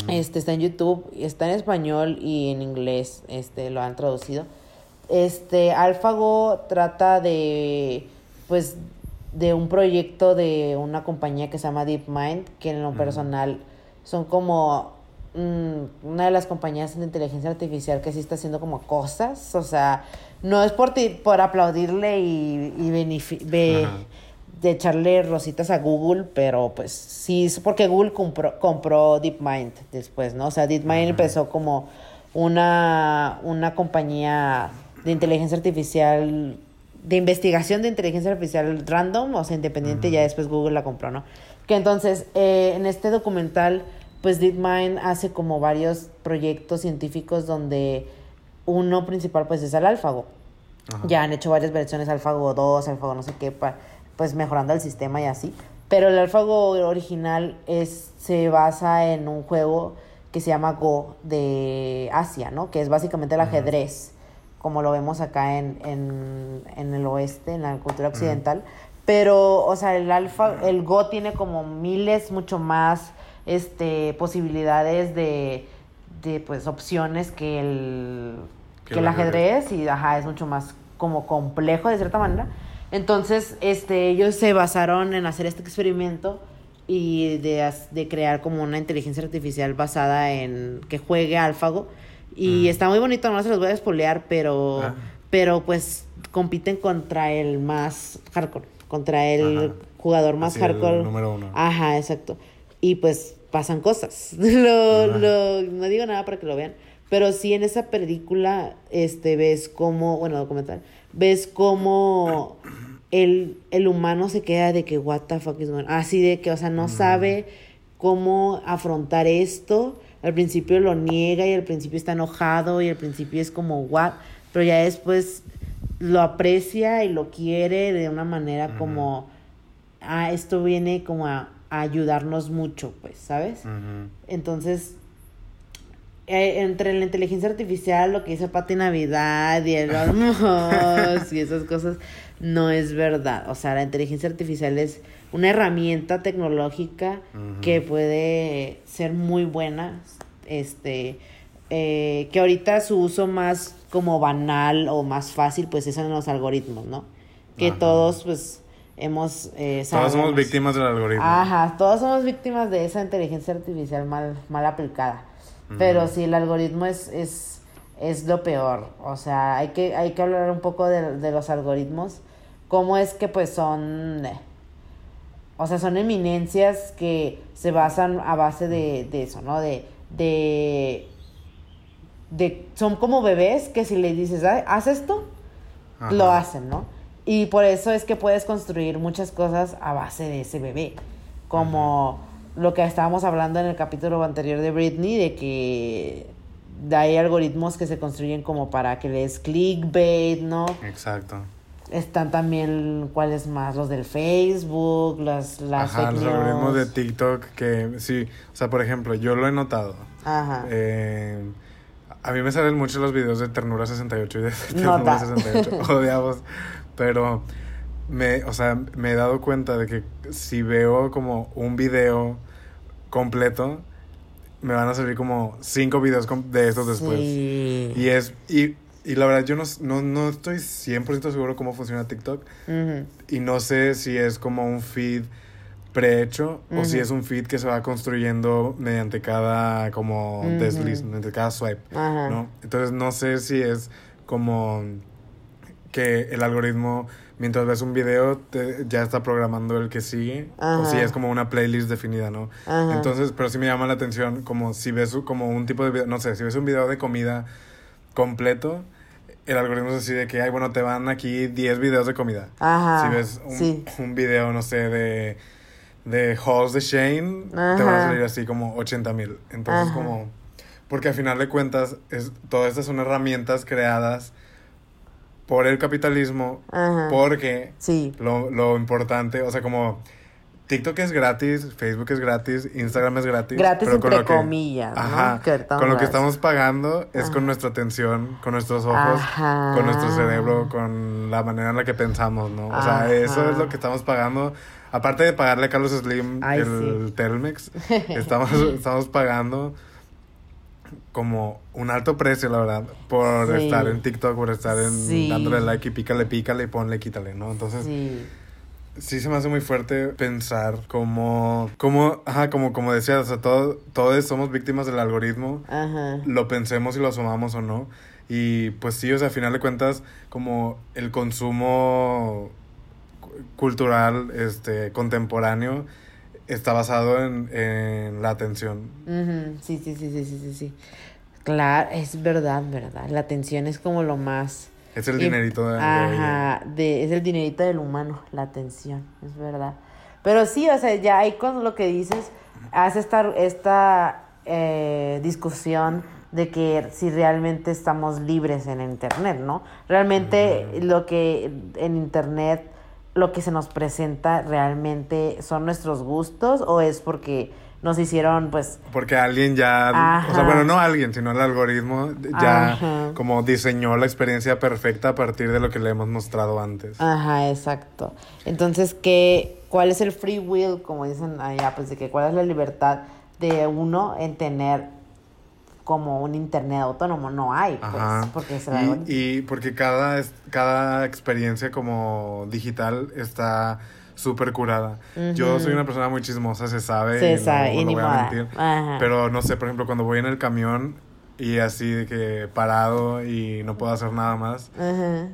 Este está en YouTube, está en español y en inglés, este lo han traducido. Este Alfago trata de pues de un proyecto de una compañía que se llama DeepMind, que en lo personal son como mm, una de las compañías de inteligencia artificial que sí está haciendo como cosas, o sea, no es por ti, por aplaudirle y, y be- de echarle rositas a Google, pero pues sí, es porque Google compró, compró DeepMind después, ¿no? O sea, DeepMind Ajá. empezó como una, una compañía de inteligencia artificial, de investigación de inteligencia artificial random, o sea, independiente, ya después Google la compró, ¿no? Que entonces, eh, en este documental, pues DeepMind hace como varios proyectos científicos donde uno principal pues es el. Ajá. Ya han hecho varias versiones, AlphaGo 2, AlphaGo no sé qué, pa- pues mejorando el sistema y así. Pero el AlphaGo original es, se basa en un juego que se llama Go de Asia, ¿no? Que es básicamente el ajedrez, como lo vemos acá en, en, en el oeste, en la cultura occidental. Pero, o sea, el alfa, el Go tiene como miles, mucho más este, posibilidades de, de pues opciones que el, Que que el ajedrez. ajedrez y ajá, es mucho más como complejo de cierta manera. Entonces, este, ellos se basaron en hacer este experimento y de, de crear como una inteligencia artificial basada en que juegue AlphaGo. Y Mm. está muy bonito, no se los voy a spoilear, pero, Ah. pero pues compiten contra el más hardcore, contra el Ajá. jugador más Así, el hardcore. número uno. Ajá, exacto. Y pues pasan cosas. Lo, lo- no digo nada para que lo vean. Pero sí en esa película, este, ves cómo, bueno, documental, ves cómo el, el humano se queda de que what the fuck is going on? Así de que, o sea, no sabe cómo afrontar esto. Al principio lo niega y al principio está enojado y al principio es como what, pero ya después lo aprecia y lo quiere de una manera como, ah, esto viene como a, a ayudarnos mucho, pues, ¿sabes? Entonces, eh, entre la inteligencia artificial, lo que dice Pati Navidad y el Olmos y esas cosas, no es verdad. O sea, la inteligencia artificial es una herramienta tecnológica que puede ser muy buena. Este, eh, que ahorita su uso más como banal o más fácil, pues es en los algoritmos, ¿no? Que Ajá. todos, pues, hemos... eh, Todos somos víctimas del algoritmo. Ajá, todos somos víctimas de esa inteligencia artificial mal, mal aplicada. Pero sí, el algoritmo es, es, es lo peor. O sea, hay que, hay que hablar un poco de, de los algoritmos. Cómo es que pues son... eh, O sea, son eminencias que se basan a base de, de eso, ¿no? De, de, de... Son como bebés que si le dices, "Ah, haz esto, Ajá. lo hacen, ¿no? Y por eso es que puedes construir muchas cosas a base de ese bebé. Como lo que estábamos hablando en el capítulo anterior de Britney, de que hay algoritmos que se construyen como para que les clickbait, ¿no? Exacto. Están también, ¿cuáles más? Los del Facebook, las, las Ajá, los algoritmos de TikTok que sí, o sea, por ejemplo, yo lo he notado. Ajá. Eh, a mí me salen mucho los videos de Ternura 68 y de Ternura Nota. 68. Odiamos. Pero, me, o sea, me he dado cuenta de que si veo como un video completo, me van a salir como cinco videos de estos después. Sí. Y es, y, y la verdad yo no, no, no estoy 100% seguro cómo funciona TikTok. Y no sé si es como un feed prehecho o si es un feed que se va construyendo mediante cada como desliz, mediante cada swipe. ¿no? Entonces no sé si es como que el algoritmo mientras ves un video te- ya está programando el que sigue o si es como una playlist definida, ¿no? Ajá. Entonces, pero sí me llama la atención como si ves como un tipo de video, no sé, si ves un video de comida completo, el algoritmo es así de que, ay, bueno, te van aquí 10 videos de comida. Ajá, Si ves un, sí. un video, no sé, de, de hauls de Shane, te van a salir así como 80 mil. Entonces, Ajá. como, porque al final de cuentas, es, todas estas son herramientas creadas por el capitalismo, Ajá. porque Sí. lo, lo importante, o sea, como TikTok es gratis, Facebook es gratis, Instagram es gratis. Gratis pero con entre lo que- comillas. Ajá, con lo que estamos pagando es Ajá. con nuestra atención, con nuestros ojos, Ajá. con nuestro cerebro, con la manera en la que pensamos, ¿no? O sea, eso es lo que estamos pagando. Aparte de pagarle a Carlos Slim Ay, el sí. Telmex, estamos, estamos pagando como un alto precio, la verdad, por Sí. estar en TikTok, por estar en Sí. dándole like y pícale, pícale y ponle, quítale, ¿no? Entonces, Sí. Sí se me hace muy fuerte pensar como, como, ajá, como, como decías, o sea, todo, todos somos víctimas del algoritmo, Ajá. lo pensemos y lo asumamos o no. Y pues sí, o sea, a final de cuentas, como el consumo cu- cultural, este, contemporáneo, está basado en, en la atención. Sí, sí, sí, sí, sí, sí. Claro, es verdad, verdad. La atención es como lo más... Es el dinerito de, de Ajá, de, es el dinerito del humano, la atención, es verdad. Pero sí, o sea, ya ahí con lo que dices, hace esta, esta eh, discusión de que si realmente estamos libres en internet, ¿no? Realmente lo que en internet lo que se nos presenta realmente son nuestros gustos o es porque nos hicieron pues Porque alguien ya, o sea, bueno, no alguien, sino el algoritmo ya Ajá. como diseñó la experiencia perfecta a partir de lo que le hemos mostrado antes. Ajá, exacto. Entonces, ¿qué, ¿cuál es el free will, como dicen allá? Pues de que cuál es la libertad de uno en tener como un internet autónomo. No hay, pues, Ajá. porque y, y porque cada, cada experiencia como digital está súper curada. Yo soy una persona muy chismosa, se sabe. Se y no- sabe, y no ni voy a mentir. Ajá. Pero no sé, por ejemplo, cuando voy en el camión y así de que parado y no puedo hacer nada más. Ajá.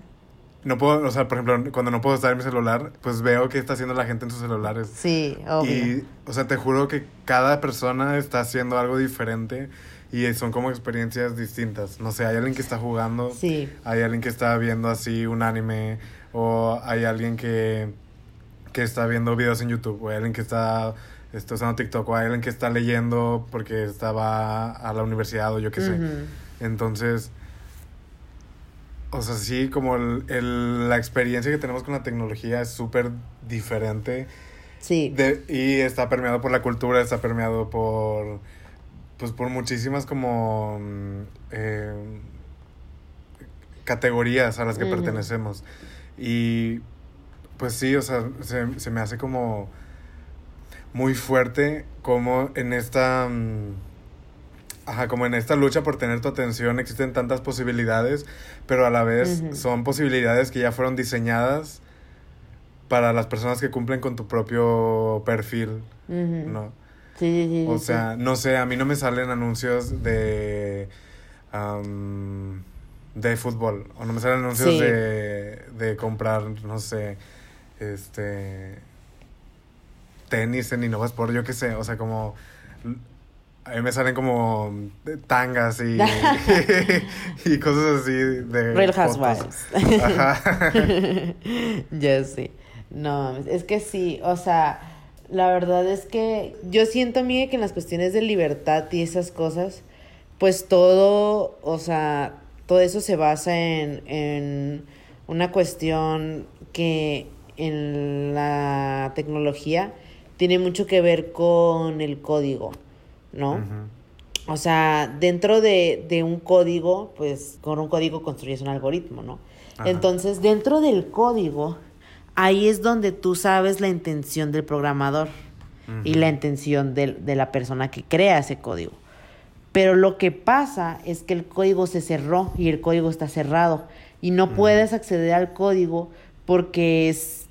No puedo, o sea, por ejemplo, cuando no puedo estar en mi celular, pues veo qué está haciendo la gente en sus celulares. Sí, obvio. Y, o sea, te juro que cada persona está haciendo algo diferente y son como experiencias distintas. No sé, hay alguien que está jugando, Sí. hay alguien que está viendo así un anime, o hay alguien que, que está viendo videos en YouTube, o hay alguien que está, está usando TikTok, o hay alguien que está leyendo porque estaba a la universidad o yo qué sé. Entonces, o sea, sí, como el- el- la experiencia que tenemos con la tecnología es súper diferente. Sí. De- y está permeado por la cultura, está permeado por pues por muchísimas como mm, eh, categorías a las que pertenecemos. Y pues sí, o sea, se, se me hace como muy fuerte como en esta mm, ajá, como en esta lucha por tener tu atención existen tantas posibilidades, pero a la vez son posibilidades que ya fueron diseñadas para las personas que cumplen con tu propio perfil. ¿no? Sí, sí, sí. O sí, sea, no sé, a mí no me salen anuncios de am, de fútbol o no me salen anuncios Sí. de, de comprar, no sé, este tenis en Innova Sport, yo qué sé, o sea, como a mí me salen como tangas y, y cosas así de Real. Housewives. Ajá. ya sé. No, es que sí, o sea, la verdad es que yo siento, amiga, que en las cuestiones de libertad y esas cosas, pues todo, o sea, todo eso se basa en, en una cuestión que en la tecnología tiene mucho que ver con el código, ¿no? O sea, dentro de, de un código, pues con un código construyes un algoritmo, ¿no? Ajá. Entonces, dentro del código, ahí es donde tú sabes la intención del programador y la intención del- de, la persona que crea ese código. Pero lo que pasa es que el código se cerró y el código está cerrado y no puedes acceder al código porque es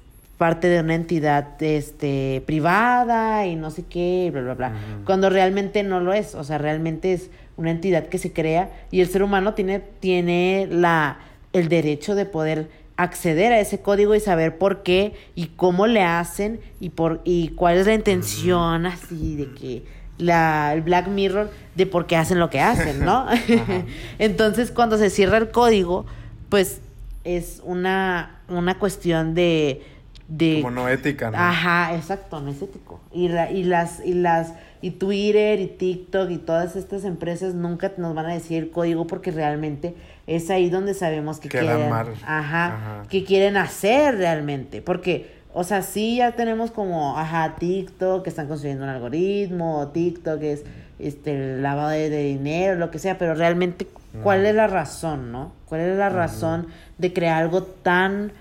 parte de una entidad este, privada y no sé qué, bla, bla, bla. Cuando realmente no lo es, o sea, realmente es una entidad que se crea y el ser humano tiene, tiene la, el derecho de poder acceder a ese código y saber por qué y cómo le hacen y por y cuál es la intención así de que la el Black Mirror de por qué hacen lo que hacen, ¿no? Entonces, cuando se cierra el código, pues es una una cuestión de de Como no ética, ¿no? Ajá, exacto, no es ético. Y, la- y las, y las, y Twitter y TikTok y todas estas empresas nunca nos van a decir el código porque realmente es ahí donde sabemos que quieren, mal. ajá, Ajá. que quieren hacer realmente. Porque, o sea, sí ya tenemos como, ajá, TikTok, que están construyendo un algoritmo, o TikTok es este el lavado de, de dinero, lo que sea, pero realmente, ¿cuál es la razón, no? ¿Cuál es la razón de crear algo tan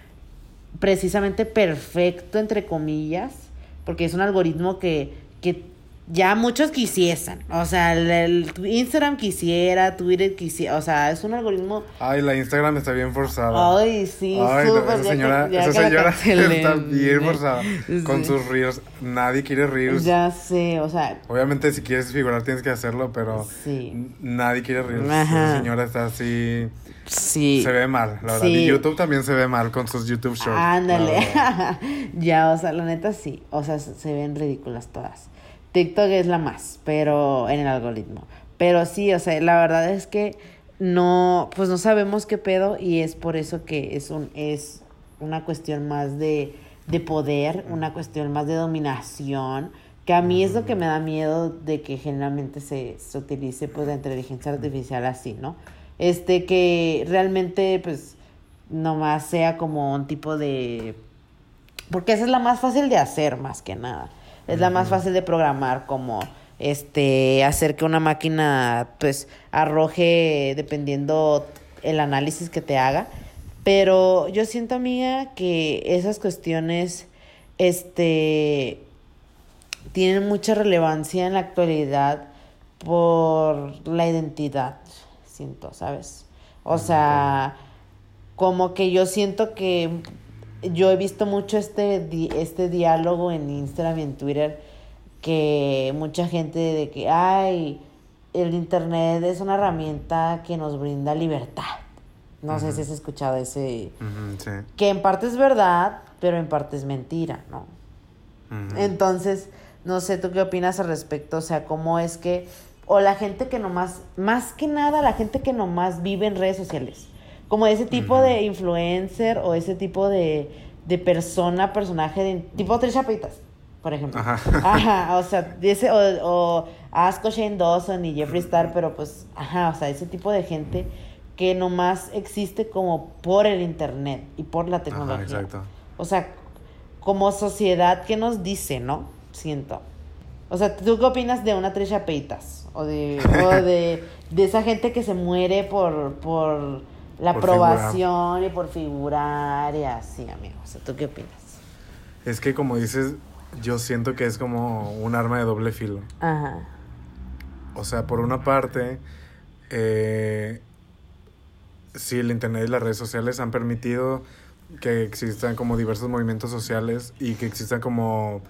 precisamente perfecto, entre comillas, porque es un algoritmo que, que ya muchos quisiesen. O sea, el, el Instagram quisiera, Twitter quisiera, o sea, es un algoritmo... Ay, la Instagram está bien forzada. Ay, sí, Ay, no, súper, esa señora, ya esa señora está bien forzada con sus reels. Nadie quiere reels. Ya sé, o sea, Obviamente, si quieres figurar, tienes que hacerlo, pero sí, nadie quiere reels. Esa señora está así. sí. Se ve mal, la verdad. Sí. Y YouTube también se ve mal con sus YouTube Shorts. Ándale. ya, o sea, la neta sí. O sea, se se ven ridículas todas. TikTok es la más, pero en el algoritmo. Pero sí, o sea, la verdad es que no, pues no sabemos qué pedo y es por eso que es un, es una cuestión más de, de poder, una cuestión más de dominación Que a mí es lo que me da miedo de que generalmente se, se utilice pues la inteligencia artificial así, ¿no? Este que realmente pues nomás sea como un tipo de... Porque esa es la más fácil de hacer más que nada. Es la más fácil de programar como este hacer que una máquina pues arroje dependiendo el análisis que te haga. Pero yo siento, amiga, que esas cuestiones este tienen mucha relevancia en la actualidad por la identidad, siento, ¿sabes? O sea, como que yo siento que yo he visto mucho este, di- este diálogo en Instagram y en Twitter que mucha gente de que, ay, el Internet es una herramienta que nos brinda libertad. No sé si has escuchado ese... Sí. Que en parte es verdad, pero en parte es mentira, ¿no? Entonces, no sé, ¿tú qué opinas al respecto? O sea, ¿cómo es que... O la gente que nomás, más que nada, la gente que nomás vive en redes sociales. Como ese tipo de influencer o ese tipo de, de persona, personaje, de, tipo Tres Chapitas, por ejemplo. Ajá. Ajá, o sea, ese, o, o Asco Shane Dawson y Jeffree Star, pero pues, ajá, o sea, ese tipo de gente que nomás existe como por el internet y por la tecnología. Ajá, exacto. O sea, como sociedad, ¿qué nos dice, no? Siento. O sea, ¿tú qué opinas de una Trisha Peitas? O de, o de, de esa gente que se muere por, por la Por aprobación y por figurar y así, amigo. O sea, ¿tú qué opinas? Es que como dices, yo siento que es como un arma de doble filo. Ajá. O sea, por una parte, eh, sí, el Internet y las redes sociales han permitido que existan como diversos movimientos sociales y que existan como,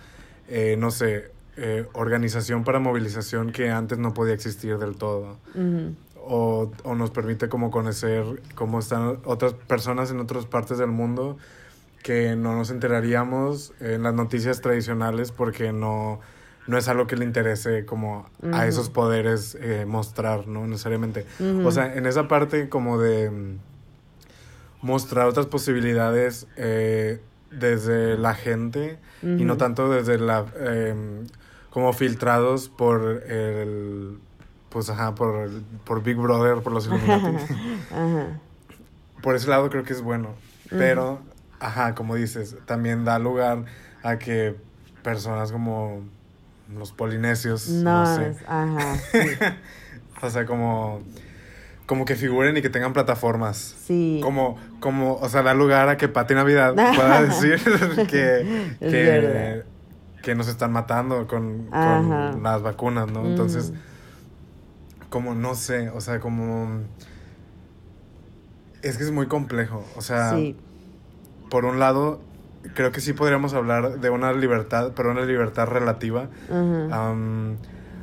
eh, no sé, eh, organización para movilización que antes no podía existir del todo. O, o nos permite como conocer cómo están otras personas en otras partes del mundo que no nos enteraríamos en las noticias tradicionales porque no, no es algo que le interese como a esos poderes eh, mostrar, ¿no? Necesariamente. O sea, en esa parte como de mostrar otras posibilidades eh, desde la gente y no tanto desde la... em, como filtrados por el... Pues ajá, por, por Big Brother, por los Illuminati. Ajá. por ese lado creo que es bueno. Pero, ajá, como dices, también da lugar a que personas como los polinesios, no, No, sé, ajá, sí. o sea, como, como que figuren y que tengan plataformas. Sí. Como, como, o sea, da lugar a que Pati Navidad pueda decir que, que, que nos están matando con, con las vacunas, ¿no? Entonces, Ujú. Como, no sé, o sea, como... Es que es muy complejo, o sea, Sí. por un lado, creo que sí podríamos hablar de una libertad, pero una libertad relativa. Am,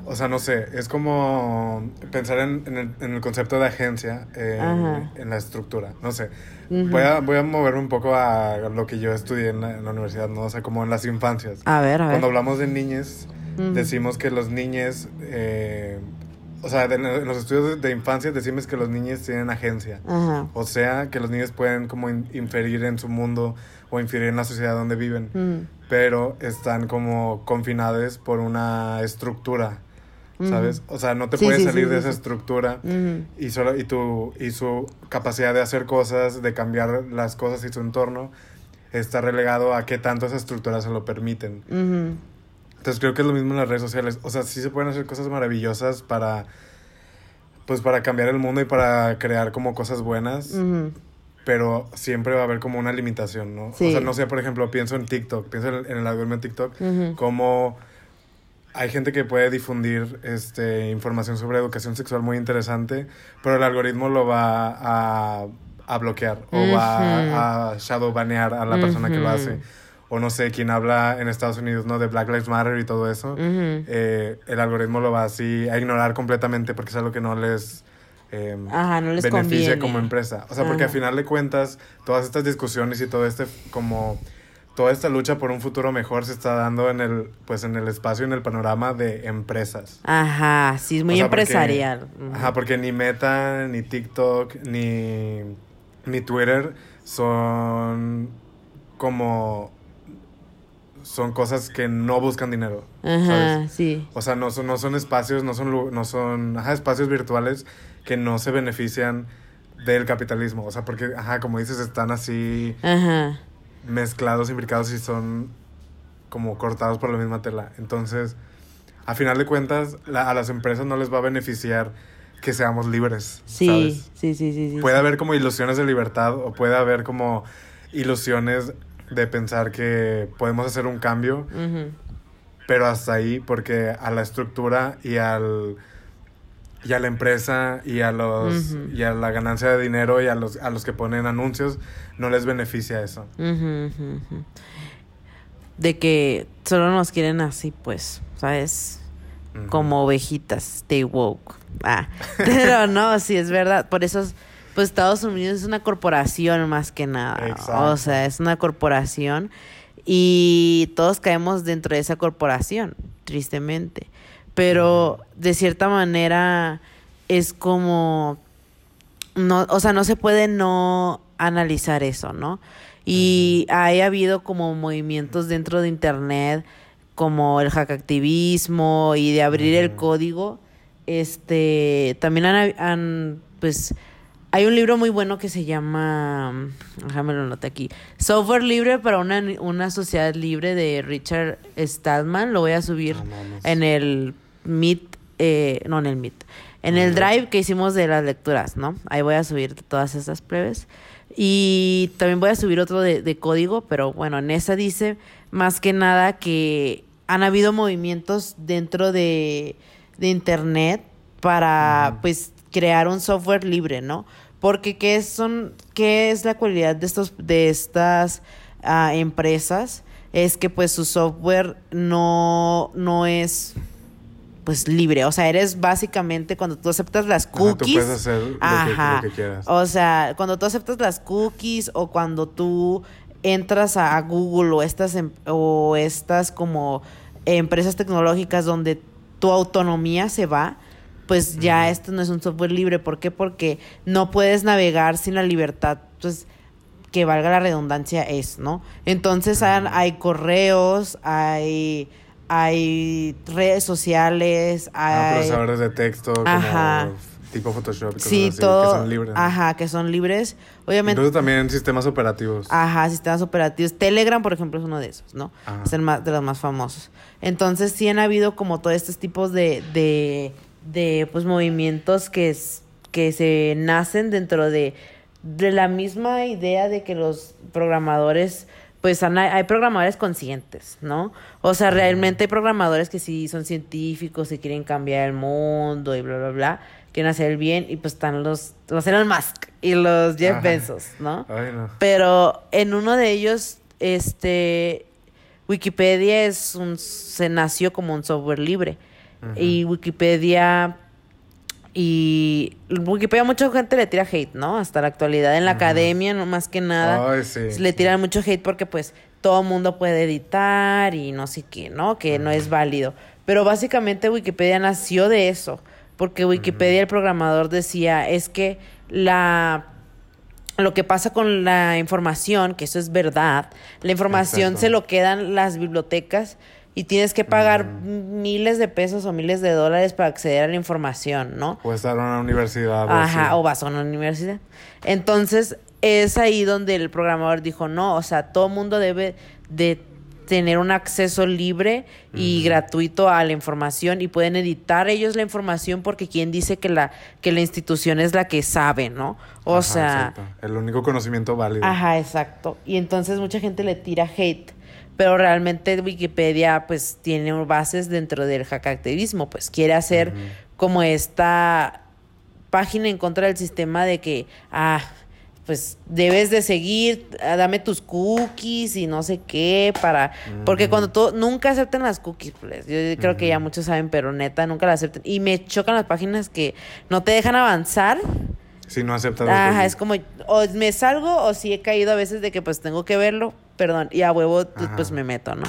o sea, no sé, es como pensar en, en el, en el concepto de agencia, en la estructura, no sé. Voy, a, voy a moverme un poco a lo que yo estudié en la, universidad, ¿no? O sea, como en las infancias. A ver, a ver. Cuando hablamos de niñez, Ujú. decimos que los niñes, eh, o sea, en los estudios de, infancia decimos que los niños tienen agencia. Ajá. O sea, que los niños pueden como in- inferir en su mundo o inferir en la sociedad donde viven, Ujú. pero están como confinados por una estructura, ¿sabes? O sea, no te Sí, puedes sí, salir sí, de esa estructura y solo y tu y su capacidad de hacer cosas, de cambiar las cosas y su entorno está relegado a qué tanto esa estructura se lo permiten. Entonces creo que es lo mismo en las redes sociales. O sea, sí se pueden hacer cosas maravillosas para pues para cambiar el mundo y para crear como cosas buenas, pero siempre va a haber como una limitación, ¿no? Sí. O sea, no sé, por ejemplo, pienso en TikTok, pienso en el, en el algoritmo de TikTok, Ujú. como hay gente que puede difundir este, información sobre educación sexual muy interesante, pero el algoritmo lo va a, a bloquear o va a shadow banear a la persona que lo hace. O no sé, quien habla en Estados Unidos, ¿no? De Black Lives Matter y todo eso. Eh, el algoritmo lo va así a ignorar completamente porque es algo que no les... eh, Ajá, no les beneficia conviene. como empresa. O sea, porque Ajá. al final de cuentas, todas estas discusiones y todo este, como, toda esta lucha por un futuro mejor se está dando en el, pues en el espacio, en el panorama de empresas. Ajá, sí, es muy O sea, porque- empresarial. Ajá, porque ni Meta, ni TikTok, ni, ni Twitter son como son cosas que no buscan dinero. Ajá, ¿sabes? sí. O sea, no son, no son espacios, no son, no son ajá, espacios virtuales que no se benefician del capitalismo. O sea, porque, ajá, como dices, están así Ajá. mezclados, imbricados y son como cortados por la misma tela. Entonces, a final de cuentas, la- a las empresas no les va a beneficiar que seamos libres. Sí, ¿sabes? sí, sí, sí, sí. Puede haber como ilusiones de libertad o puede haber como ilusiones de pensar que podemos hacer un cambio, pero hasta ahí porque a la estructura y al y a la empresa y a los y a la ganancia de dinero y a los a los que ponen anuncios no les beneficia eso. De que solo nos quieren así, pues, ¿sabes? Como ovejitas, stay woke. Ah, pero no, sí es verdad. Por eso, es- pues Estados Unidos es una corporación más que nada. Exacto. O sea, es una corporación y todos caemos dentro de esa corporación, tristemente. Pero de cierta manera es como no, o sea, no se puede no analizar eso, ¿no? Y hay habido como movimientos dentro de internet, como el hackactivismo y de abrir el código. Este, también han, han, pues, hay un libro muy bueno que se llama, déjame lo noté aquí, Software Libre para una, una sociedad libre de Richard Stallman. Lo voy a subir en el Meet, eh, no en el Meet, en el Drive que hicimos de las lecturas, ¿no? Ahí voy a subir todas esas plebes. Y también voy a subir otro de, de código, pero bueno, en esa dice más que nada que han habido movimientos dentro de, de Internet para, pues, crear un software libre, ¿no? Porque ¿qué son, qué es la cualidad de estos, de estas ah, empresas? Es que pues su software no, no es pues libre. O sea, eres básicamente cuando tú aceptas las Ajá, cookies. tú puedes hacer lo que- Ajá. lo que quieras. O sea, cuando tú aceptas las cookies o cuando tú entras a, a Google o estas em- o estas como empresas tecnológicas donde tu autonomía se va, pues ya esto no es un software libre. ¿Por qué? Porque no puedes navegar sin la libertad, pues que valga la redundancia es, ¿no? Entonces hay correos, hay hay redes sociales, Ah, hay procesadores de texto como tipo Photoshop cosas sí, así, todo, que son libres. ajá, que son libres. Obviamente, Incluso también sistemas operativos. ajá, sistemas operativos. Telegram, por ejemplo, es uno de esos, ¿no? Ajá. Es el más, de los más famosos. Entonces, sí han habido como todos estos tipos de, de, de pues, movimientos que, es- que se nacen dentro de, de la misma idea de que los programadores, pues han- hay programadores conscientes, ¿no? O sea, realmente hay programadores que sí son científicos y quieren cambiar el mundo y bla, bla, bla, quieren hacer el bien y pues están los, los Elon Musk y los Jeff Ajá. Bezos, ¿no? Ay, no. Pero en uno de ellos, este, Wikipedia es un, se nació como un software libre. Y Wikipedia, y Wikipedia mucha gente le tira hate, ¿no? Hasta la actualidad. En la academia, no más que nada, Ay, sí, le sí. tiran mucho hate porque pues todo mundo puede editar y no sé qué, ¿no? Que no es válido. Pero básicamente Wikipedia nació de eso. Porque Wikipedia, el programador decía, es que la lo que pasa con la información, que eso es verdad, la información Exacto. se lo quedan las bibliotecas y tienes que pagar miles de pesos o miles de dólares para acceder a la información, ¿no? O estar en una universidad. o Ajá, o vas a una universidad. Entonces, es ahí donde el programador dijo, no, o sea, todo mundo debe de tener un acceso libre y gratuito a la información y pueden editar ellos la información porque quien dice que la que la institución es la que sabe, ¿no? O Ajá, sea, exacto. El único conocimiento válido. Ajá, exacto. Y entonces mucha gente le tira hate. Pero realmente Wikipedia pues tiene bases dentro del hackactivismo. Pues quiere hacer como esta página en contra del sistema de que, ah, pues debes de seguir, ah, dame tus cookies y no sé qué para... Porque cuando tú nunca aceptan las cookies, pues yo creo que ya muchos saben, pero neta, nunca las aceptan. Y me chocan las páginas que no te dejan avanzar. Si no aceptas. Ajá, es como, o me salgo o sí he caído a veces de que pues tengo que verlo, perdón, y a huevo pues, Ajá. pues me meto, ¿no?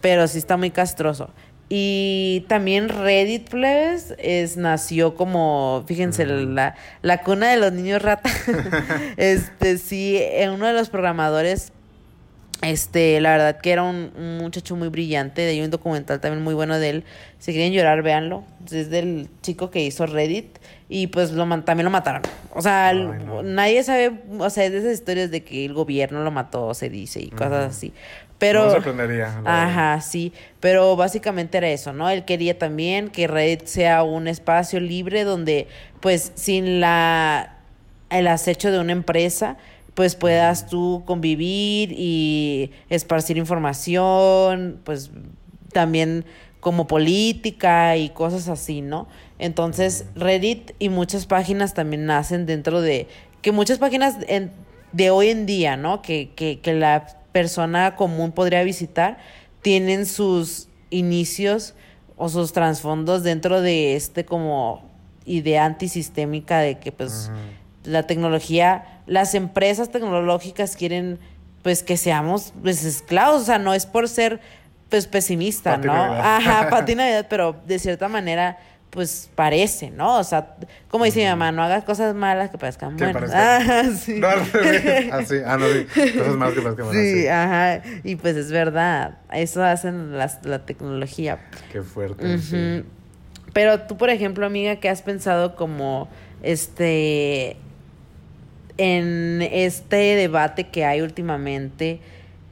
Pero sí está muy castroso. Y también Reddit, plebes, es, nació como, fíjense, la, la cuna de los niños rata. este, sí, uno de los programadores Este, la verdad que era un, un muchacho muy brillante. Hay un documental también muy bueno de él. Si quieren llorar, véanlo. Es del chico que hizo Reddit. Y pues lo también lo mataron. O sea, Ay, no. nadie sabe, o sea, es de esas historias de que el gobierno lo mató, se dice, y cosas así. No Pero. me sorprendería. verdad. Ajá, sí, pero básicamente era eso, ¿no? Él quería también que Reddit sea un espacio libre donde, pues, sin la el acecho de una empresa, pues puedas tú convivir y esparcir información, pues también como política y cosas así, ¿no? Entonces, Reddit y muchas páginas también nacen dentro de que muchas páginas en- de hoy en día, ¿no? Que, que, que la persona común podría visitar, tienen sus inicios o sus trasfondos dentro de este como idea antisistémica de que pues la tecnología, las empresas tecnológicas quieren pues que seamos pues esclavos, o sea, no es por ser pues pesimista, Pati ¿no? Navidad. Ajá, Pati Navidad, pero de cierta manera pues parece, ¿no? O sea, como dice mi mamá, no hagas cosas malas que parezcan buenas. parezcan- Ajá, sí. No, revés. Ah. Ah, no, sí. Cosas más que que más. Sí, Sí. ajá, y pues es verdad, eso hacen las, la tecnología. Qué fuerte. sí. Pero tú, por ejemplo, amiga, ¿qué has pensado como este en este debate que hay últimamente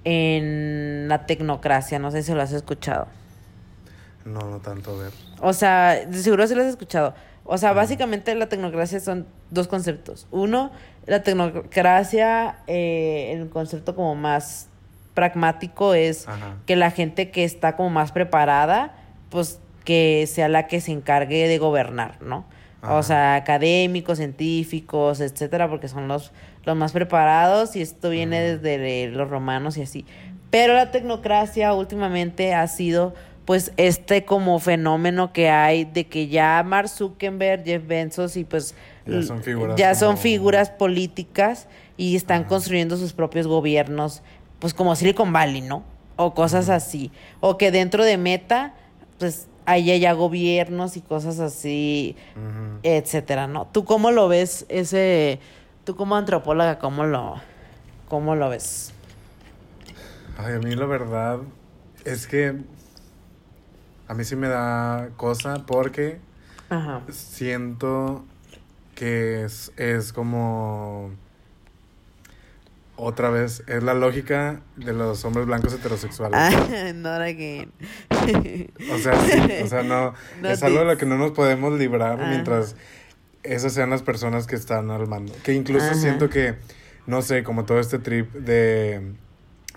en la tecnocracia? No sé si lo has escuchado. No, no tanto, a ver. O sea, seguro sí lo has escuchado. O sea, básicamente la tecnocracia son dos conceptos. Uno, la tecnocracia, eh, el concepto como más pragmático es Ajá. que la gente que está como más preparada, pues que sea la que se encargue de gobernar, ¿no? O sea, académicos, científicos, etcétera, porque son los, los más preparados y esto viene desde los romanos y así. Pero la tecnocracia últimamente ha sido pues este como fenómeno que hay de que ya Mark Zuckerberg, Jeff Bezos y pues Ya son figuras ya son como- figuras políticas y están Ajá. construyendo sus propios gobiernos, pues como Silicon Valley, ¿no? O cosas así. O que dentro de Meta, pues haya ya gobiernos y cosas así, Ujú. etcétera, ¿no? ¿Tú cómo lo ves ese, tú como antropóloga, cómo lo, cómo lo ves? Ay, a mí la verdad es que a mí sí me da cosa porque Ajá. siento que es, es como otra vez, es la lógica de los hombres blancos heterosexuales. Ah, not again. O sea, sí, o sea, no, No es algo de lo que no nos podemos librar Ajá. mientras esas sean las personas que están al mando. Que incluso Ajá. siento que, no sé, como todo este trip de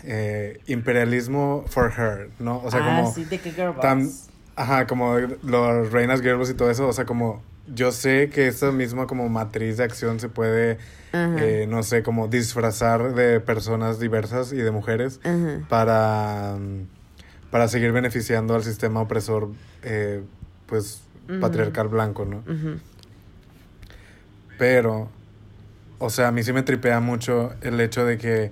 eh, imperialismo for her, ¿no? O sea, ah, como sí, de que girl tan, ajá, como los reinas girls y todo eso, o sea, como yo sé que esta misma como matriz de acción se puede, eh, no sé, como disfrazar de personas diversas y de mujeres para, mm, para seguir beneficiando al sistema opresor, eh, pues, patriarcal blanco, ¿no? Pero, o sea, a mí sí me tripea mucho el hecho de que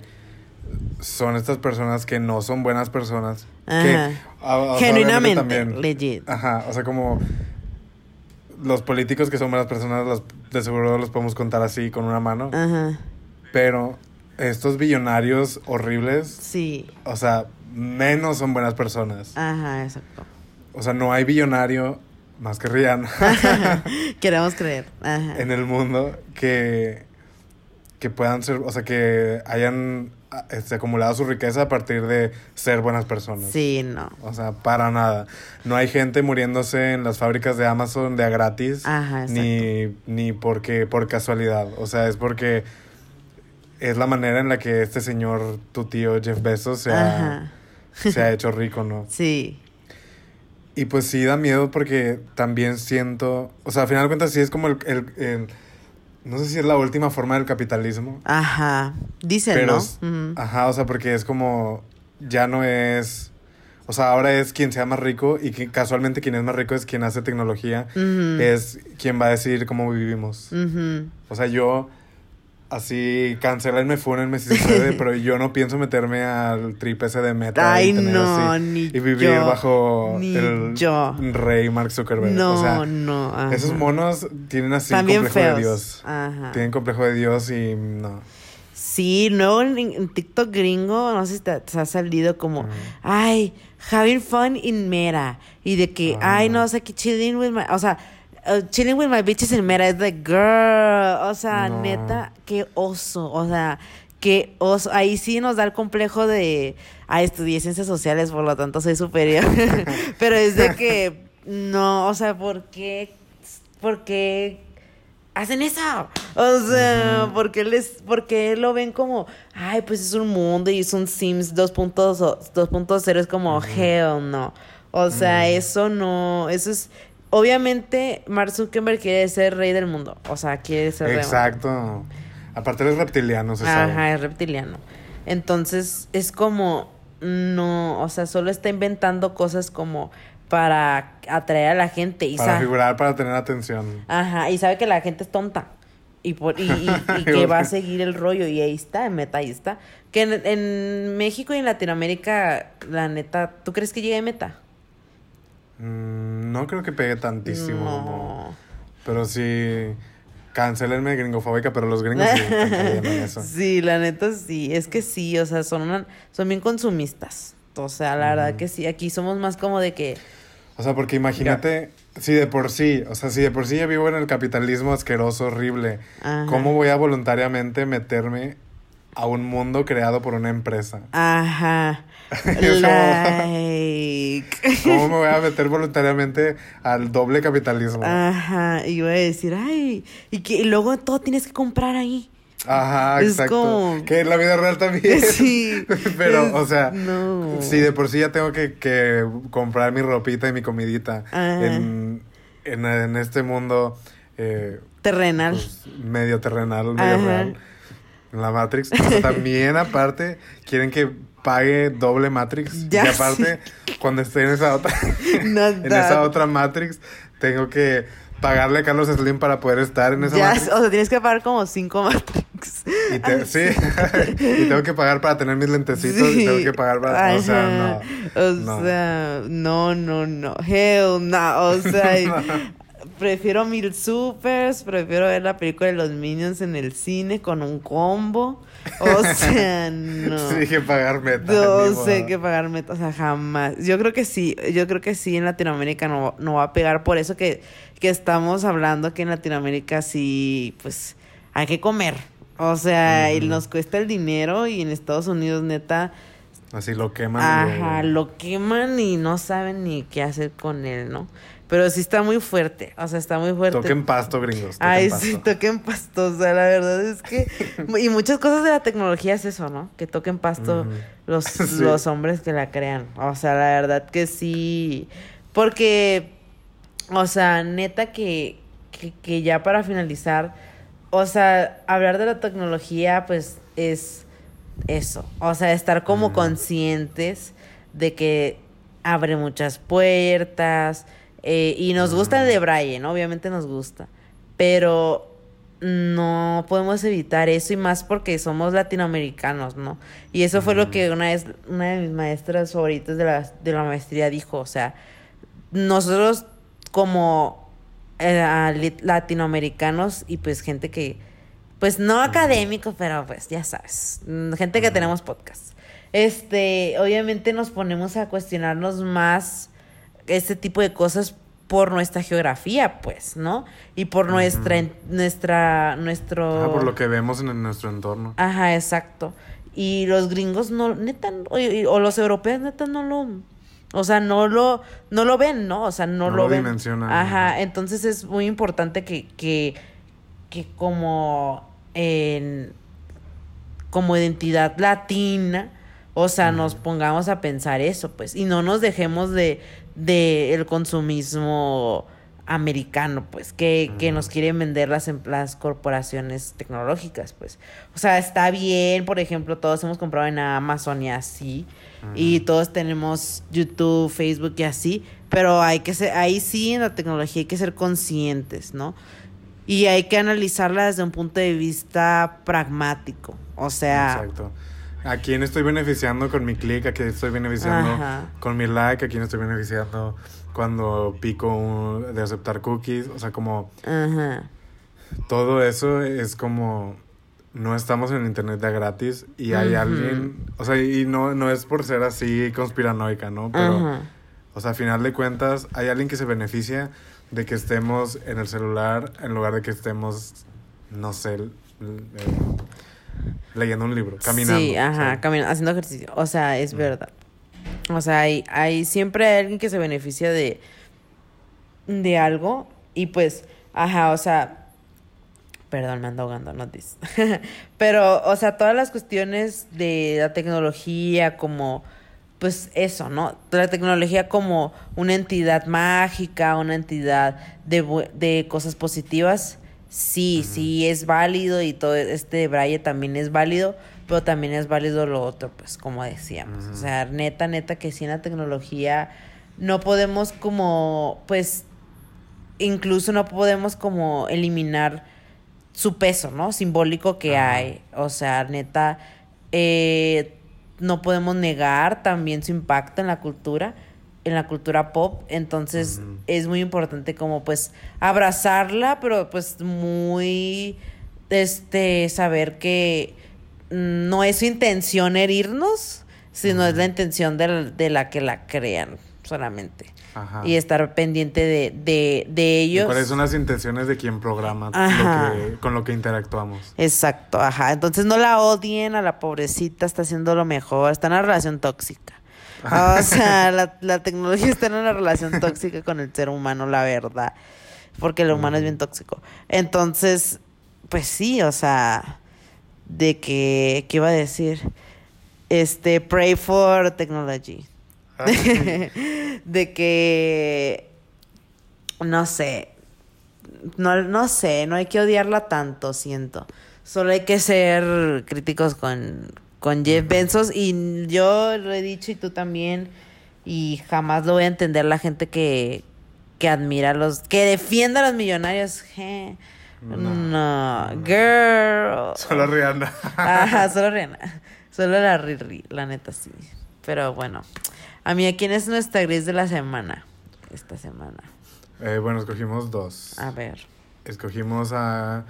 son estas personas que no son buenas personas. Que, a- Genuinamente, también- legit. Ajá, o sea, como los políticos que son buenas personas, los, de seguro los podemos contar así con una mano. Ajá. Pero estos billonarios horribles, Sí. o sea, menos son buenas personas. Ajá, exacto. O sea, no hay billonario más que Rihanna Queremos creer. Ajá. en el mundo que, que puedan ser, o sea, que hayan ah, este, acumulado su riqueza a partir de ser buenas personas. Sí, no. O sea, para nada. No hay gente muriéndose en las fábricas de Amazon de a gratis. Ajá, ni, ni porque, por casualidad. O sea, es porque es la manera en la que este señor, tu tío Jeff Bezos, se ha, se ha hecho rico, ¿no? Sí. Y pues sí da miedo porque también siento, o sea, al final de cuentas sí es como el, el- el- no sé si es la última forma del capitalismo, Ajá. Dicen, pero, ¿no? es- Ujú. ajá, o sea, porque es como, ya no es, o sea, ahora es quien sea más rico y que casualmente quien es más rico es quien hace tecnología, Ujú. es quien va a decir cómo vivimos. Ujú. O sea, yo, así, cancelenme, fúnenme si se puede, pero yo no pienso meterme al trip ese de meta Ay, y tener no, así, ni y vivir yo, bajo ni el yo. rey Mark Zuckerberg. No, o sea, no. ajá. esos monos tienen así complejo feos. de Dios. Ajá. Tienen complejo de Dios y no. Sí, no en, TikTok gringo, no sé si te, te ha salido como, ay, having fun in Meta. Y de que, Ah. ay, no, sea, que chilling with my, o sea, uh, chilling with my bitches in Meta. Es like, girl, o sea, No. neta, qué oso, o sea, qué oso. Ahí sí nos da el complejo de, ay, estudié ciencias sociales, por lo tanto soy superior. Pero es de que, no, o sea, ¿por qué? ¿Por qué hacen eso? O sea, ¿por qué les, por qué lo ven como, ay, pues es un mundo y es un Sims 2.0, 2.0 es como, hell no. O sea, eso no, eso es, obviamente Mark Zuckerberg quiere ser rey del mundo. O sea, quiere ser rey. Exacto. Aparte eres reptiliano, se sabe. Ajá, es reptiliano. Entonces, es como, no, o sea, solo está inventando cosas como para atraer a la gente y Para figurar, para tener atención. Ajá, y sabe que la gente es tonta. Y, por, y, y- y que va a seguir el rollo. Y ahí está, en meta, ahí está. Que en, en México y en Latinoamérica, la neta, ¿tú crees que llegue a meta? Mm, no creo que pegue tantísimo. No. Pero sí. Cancelenme gringofóbica, pero los gringos sí en eso. Sí, la neta sí. Es que sí, o sea, son, una- son bien consumistas. O sea, la verdad que sí. Aquí somos más como de que. O sea, porque imagínate, si de por sí, o sea, si de por sí ya vivo en el capitalismo asqueroso, horrible, Ajá. ¿cómo voy a voluntariamente meterme a un mundo creado por una empresa? Ajá. Like. ¿Cómo me voy a meter voluntariamente al doble capitalismo? Ajá. Y voy a decir, ay. Y que y luego todo tienes que comprar ahí. Ajá, Es exacto. como- Que en la vida real también. Sí. Pero, Es- o sea, no. si de por sí ya tengo que, que comprar mi ropita y mi comidita en, en, en este mundo eh, Terrenal. pues, medio terrenal, medio Ajá. real, en la Matrix. O sea, también aparte quieren que pague doble Matrix. Ya y aparte, cuando esté en esa otra, en esa otra Matrix, tengo que pagarle a Carlos Slim para poder estar en esa Ya, Matrix. o sea, tienes que pagar como cinco Matrix. Y te- sí, y tengo que pagar para tener mis lentecitos y tengo que pagar para... O sea, no. O no. sea, no, no, no. Hell no. O sea, y- prefiero mil supers, prefiero ver la película de los Minions en el cine con un combo. O sea, no. Sí, que pagar meta. No sé qué pagar meta, o sea, jamás. Yo creo que sí, yo creo que sí en Latinoamérica no, no va a pegar, por eso que, que estamos hablando que en Latinoamérica sí, pues, hay que comer. O sea, y nos cuesta el dinero y en Estados Unidos, neta, Así lo queman. y ajá, lo queman y no saben ni qué hacer con él, ¿no? Pero sí está muy fuerte, o sea, está muy fuerte. Toquen pasto, gringos. toquen Ay, pasto. sí, toquen pasto. O sea, la verdad es que. Y muchas cosas de la tecnología es eso, ¿no? Que toquen pasto los, Sí. los hombres que la crean. O sea, la verdad que sí. Porque, o sea, neta que, que, que ya para finalizar, o sea, hablar de la tecnología, pues es eso. O sea, estar como conscientes de que abre muchas puertas. Eh, y nos gusta el de Brian, obviamente nos gusta. Pero no podemos evitar eso y más porque somos latinoamericanos, ¿no? Y eso fue lo que una vez una de mis maestras favoritas de la, de la maestría dijo, o sea, nosotros como eh, latinoamericanos y pues gente que, pues no académicos, pero pues ya sabes, mm, gente que tenemos podcast. Este, obviamente nos ponemos a cuestionarnos más este tipo de cosas por nuestra geografía, pues, ¿no? Y por nuestra, nuestra, nuestro... Ajá, por lo que vemos en nuestro entorno. Ajá, exacto. Y los gringos no, neta, o, y- o los europeos neta no lo, o sea, no lo, no lo ven, ¿no? O sea, no, No lo, lo ven. dimensionan, Ajá, ajá. entonces es muy importante que, que, que como en, como identidad latina, o sea, nos pongamos a pensar eso, pues, y no nos dejemos de, de el consumismo americano, pues, que, que nos quieren vender las, em- las corporaciones tecnológicas, pues. O sea, está bien, por ejemplo, todos hemos comprado en Amazon y así, y todos tenemos YouTube, Facebook y así, pero hay que ser, ahí sí en la tecnología hay que ser conscientes, ¿no? Y hay que analizarla desde un punto de vista pragmático, o sea, Exacto. ¿A quién estoy beneficiando con mi clic? ¿A quién estoy beneficiando Ajá. con mi like? ¿A quién estoy beneficiando cuando pico un- de aceptar cookies? O sea, como ajá. todo eso es como no estamos en internet de gratis y hay alguien, o sea, y no, no es por ser así conspiranoica, ¿no? Pero, o sea, a final de cuentas, hay alguien que se beneficia de que estemos en el celular en lugar de que estemos, no sé, leyendo un libro, caminando. Sí, ajá, caminando, haciendo ejercicio. O sea, es Mm. verdad. O sea, hay, hay siempre hay alguien que se beneficia de, de algo y pues, ajá, o sea, perdón, me ando ahogando, no dis. Pero, o sea, todas las cuestiones de la tecnología como, pues eso, ¿no? La tecnología como una entidad mágica, una entidad de, de cosas positivas, sí, sí es válido y todo este braille también es válido, pero también es válido lo otro, pues como decíamos. O sea, neta, neta, que sin la tecnología no podemos como, pues, incluso no podemos como eliminar su peso, ¿no? Simbólico que hay. O sea, neta, eh, no podemos negar también su impacto en la cultura, en la cultura pop. Entonces, es muy importante como pues abrazarla, pero pues muy, este, saber que no es su intención herirnos, sino es la intención de, la- de la que la crean solamente. Ajá. Y estar pendiente de, de, de ¿Y ellos. ¿Cuáles son las intenciones de quien programa Ajá. lo que, con lo que interactuamos? Exacto, ajá. Entonces no la odien a la pobrecita, está haciendo lo mejor, está en una relación tóxica. O sea, la, la tecnología está en una relación tóxica con el ser humano, la verdad. Porque el humano es bien tóxico. Entonces, pues sí, o sea, de que, ¿qué iba a decir? Este, pray for technology. Ah, de que no sé no, no sé no hay que odiarla tanto siento solo hay que ser críticos con con Jeff Bezos y yo lo he dicho y tú también y jamás lo voy a entender la gente que que admira a los que defienda a los millonarios je. No. no, girl Solo Rihanna. Ajá, solo Rihanna. Solo la Riri, la neta sí. Pero bueno. A mí, ¿quién es nuestra gris de la semana? Esta semana. Eh, bueno, escogimos dos. A ver. Escogimos a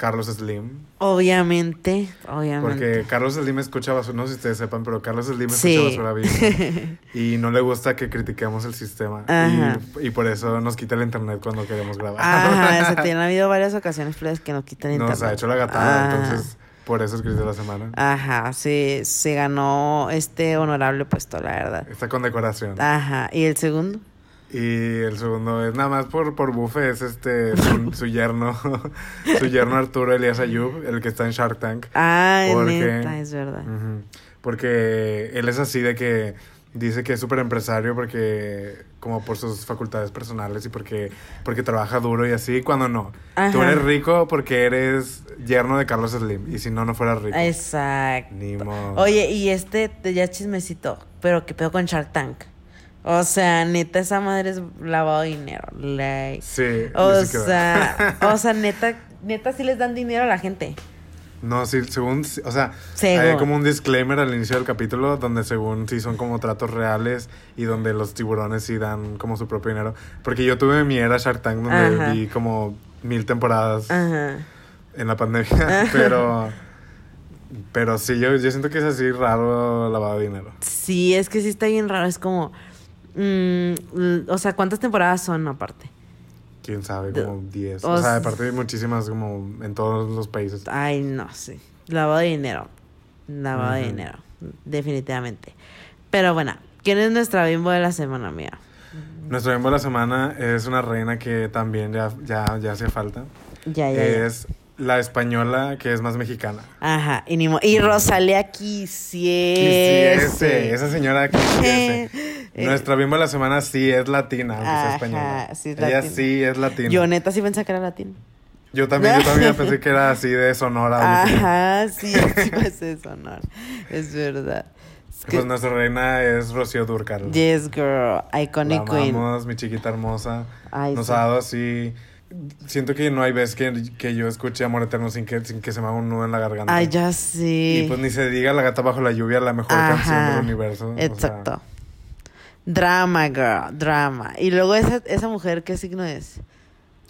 Carlos Slim. Obviamente, obviamente. Porque Carlos Slim escucha basura, no sé si ustedes sepan, pero Carlos Slim escucha Sí. basura Bimbo. y no le gusta que critiquemos el sistema. Ajá. Y, y por eso nos quita el internet cuando queremos grabar. Ajá, se tienen habido varias ocasiones que nos quitan internet. Nos ha hecho la gatada, entonces por eso es de la semana. Ajá, se, se ganó este honorable puesto, la verdad. Está con decoración. Ajá, ¿y el segundo? Y el segundo es nada más por, por bufe, es este su, su yerno, su yerno Arturo Elías Ayub, el que está en Shark Tank. Neta, es verdad. Porque él es así de que dice que es súper empresario porque como por sus facultades personales y porque, porque trabaja duro y así, cuando no. Tú Ajá. eres rico porque eres yerno de Carlos Slim y si no, no fueras rico. Exacto. Ni modo. Oye, y este, te- ya chismecito, pero ¿qué pedo con Shark Tank? O sea, neta, esa madre es lavado de dinero. like. Sí. O sea, o sea, neta, neta sí les dan dinero a la gente. No, sí, según, o sea, Según. hay como un disclaimer al inicio del capítulo donde según sí son como tratos reales y donde los tiburones sí dan como su propio dinero. Porque yo tuve mi era Shark Tank donde Ajá. vi como mil temporadas Ajá. en la pandemia, pero pero sí, yo, yo siento que es así raro lavado de dinero. Sí, es que sí está bien raro. Es como. Mm, l- o sea, ¿cuántas temporadas son aparte? Quién sabe, De- como 10. o O sea, aparte hay muchísimas como en todos los países. Ay, no sé. Lavado de dinero. Lavado de dinero. Definitivamente. Pero bueno, ¿quién es nuestra bimbo de la semana, mía? Nuestro miembro de la semana es una reina que también ya, ya, ya hace falta. Ya, ya, ya. La española que es más mexicana. Ajá, y, ni y Rosalía quisiese. Quisiese, esa señora quisiese. Nuestra bimbo de la semana sí es latina, aunque sea Ajá, española. sí es Ella latina. sí es latina. Yo neta sí pensé que era latino. Yo también, yo también pensé que era así de Sonora. Ajá, sí, sí parece sonar. Es verdad. Es que- Pues nuestra reina es Rocío Durcal. yes, girl. Iconic La queen. amamos, mi chiquita hermosa. Ay, Nos sí. ha dado así. Siento que no hay vez que, que yo escuche Amor Eterno sin que, sin que se me haga un nudo en la garganta. Ay, ya sí. Y pues ni se diga La Gata Bajo la Lluvia, la mejor canción del universo. o sea, Exacto. Drama, girl, drama. Y luego esa, esa mujer, ¿qué signo es?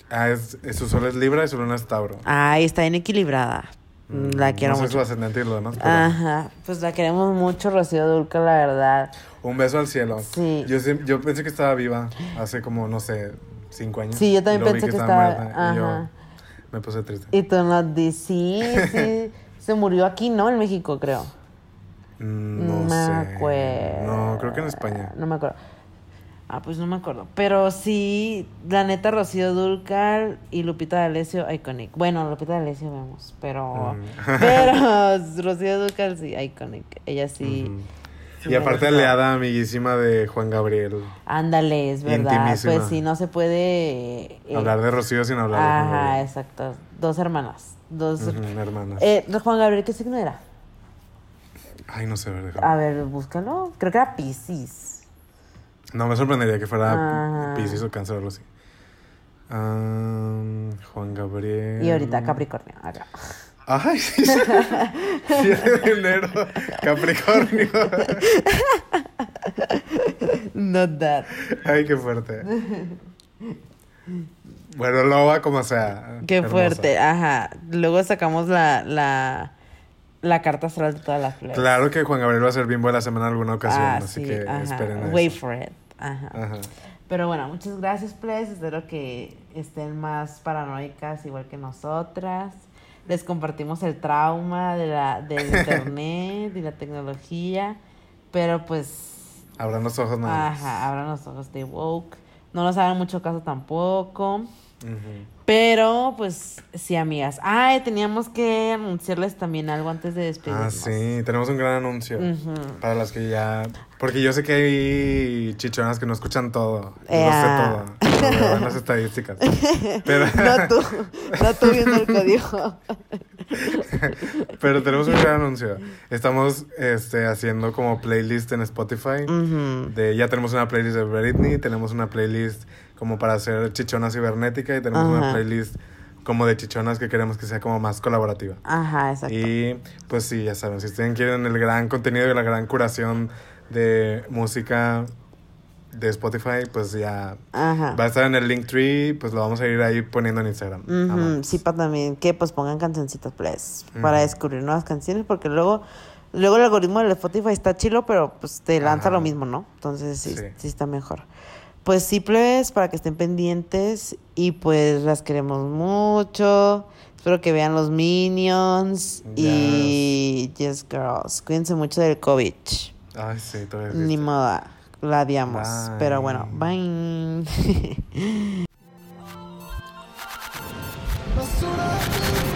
ah, es, es- su sol es Libra y su luna es Tauro. Ay, está bien equilibrada. La quiero no mucho. su ascendente y lo demás, pero Ajá, pues la queremos mucho, Rocío Dulca, la verdad. un beso al cielo. Sí. Yo, yo pensé que estaba viva hace como, no sé, cinco años. Sí, yo también pensé que estaba- muerta, y yo ajá. me puse triste. Y tú nos dices, sí, sí, se murió aquí, ¿no? En México, creo. Mm, No, me sé. acuerdo. No, creo que en España. No me acuerdo. Ah, pues no me acuerdo. Pero sí, la neta, Rocío Dulcar y Lupita D'Alessio, iconic. Bueno, Lupita D'Alessio vemos, pero... Mm. Pero Rocío Dulcar sí, iconic. Ella sí Y aparte gusta. aliada amiguísima de Juan Gabriel. Ándale, es verdad. Intimísima. Pues sí, no se puede... eh, Hablar de Rocío sin hablar de Juan Ajá, Gabriel. exacto. Dos hermanas. Dos... Hermanas. Eh, Juan Gabriel, ¿qué signo era? Ay, no sé, a ver, déjame. A ver, búscalo. Creo que era Pisces. No me sorprendería que fuera. Piscis o Cáncer o algo así. Ah, Juan Gabriel. Y ahorita Capricornio. Acá. Ay, sí. 7 de enero. Capricornio. Not that. Ay, qué fuerte. Bueno, loba como sea. Qué Hermosa. fuerte. Ajá. Luego sacamos la, la, la carta astral de todas las flores. Claro que Juan Gabriel va a ser bimbo de la semana en alguna ocasión, Ah, así sí, que ajá. esperen a Wait eso. for it. Ajá. Ajá. Pero bueno, muchas gracias, Ples. Espero que estén más paranoicas igual que nosotras. Les compartimos el trauma de la, del internet y la tecnología. Pero pues, Abran los ojos nada más. ajá, abran los ojos de woke. No nos hagan mucho caso tampoco. Ujú. Pero, pues, sí, amigas. Ay, teníamos que anunciarles también algo antes de despedirnos. Ah, sí, tenemos un gran anuncio. Para las que ya. Porque yo sé que hay chichonas que no escuchan todo. Yo Ea. lo sé todo. En las estadísticas. Pero, No tú, no tú viendo el código. pero tenemos un gran anuncio. Estamos este, haciendo como playlist en Spotify. De, ya tenemos una playlist de Britney, tenemos una playlist como para hacer chichona cibernética y tenemos una playlist como de chichonas que queremos que sea como más colaborativa. Ajá, exacto. Y pues sí, ya saben, si ustedes quieren el gran contenido y la gran curación de música de Spotify, pues ya Ajá. va a estar en el link tree, pues lo vamos a ir ahí poniendo en Instagram. Amamos. Sí, para también que pues pongan cancioncitas, pues, para Ujú. descubrir nuevas canciones, porque luego, luego el algoritmo del Spotify está chilo, pero pues te lanza Ajá. lo mismo, ¿no? Entonces sí, Sí. sí, está mejor. Pues sí, plebes, para que estén pendientes y pues las queremos mucho. Espero que vean los Minions y Yes Girls. Cuídense mucho del COVID. Ay, sí, todavía Ni moda, la odiamos. Bye. Pero bueno, bye. basura,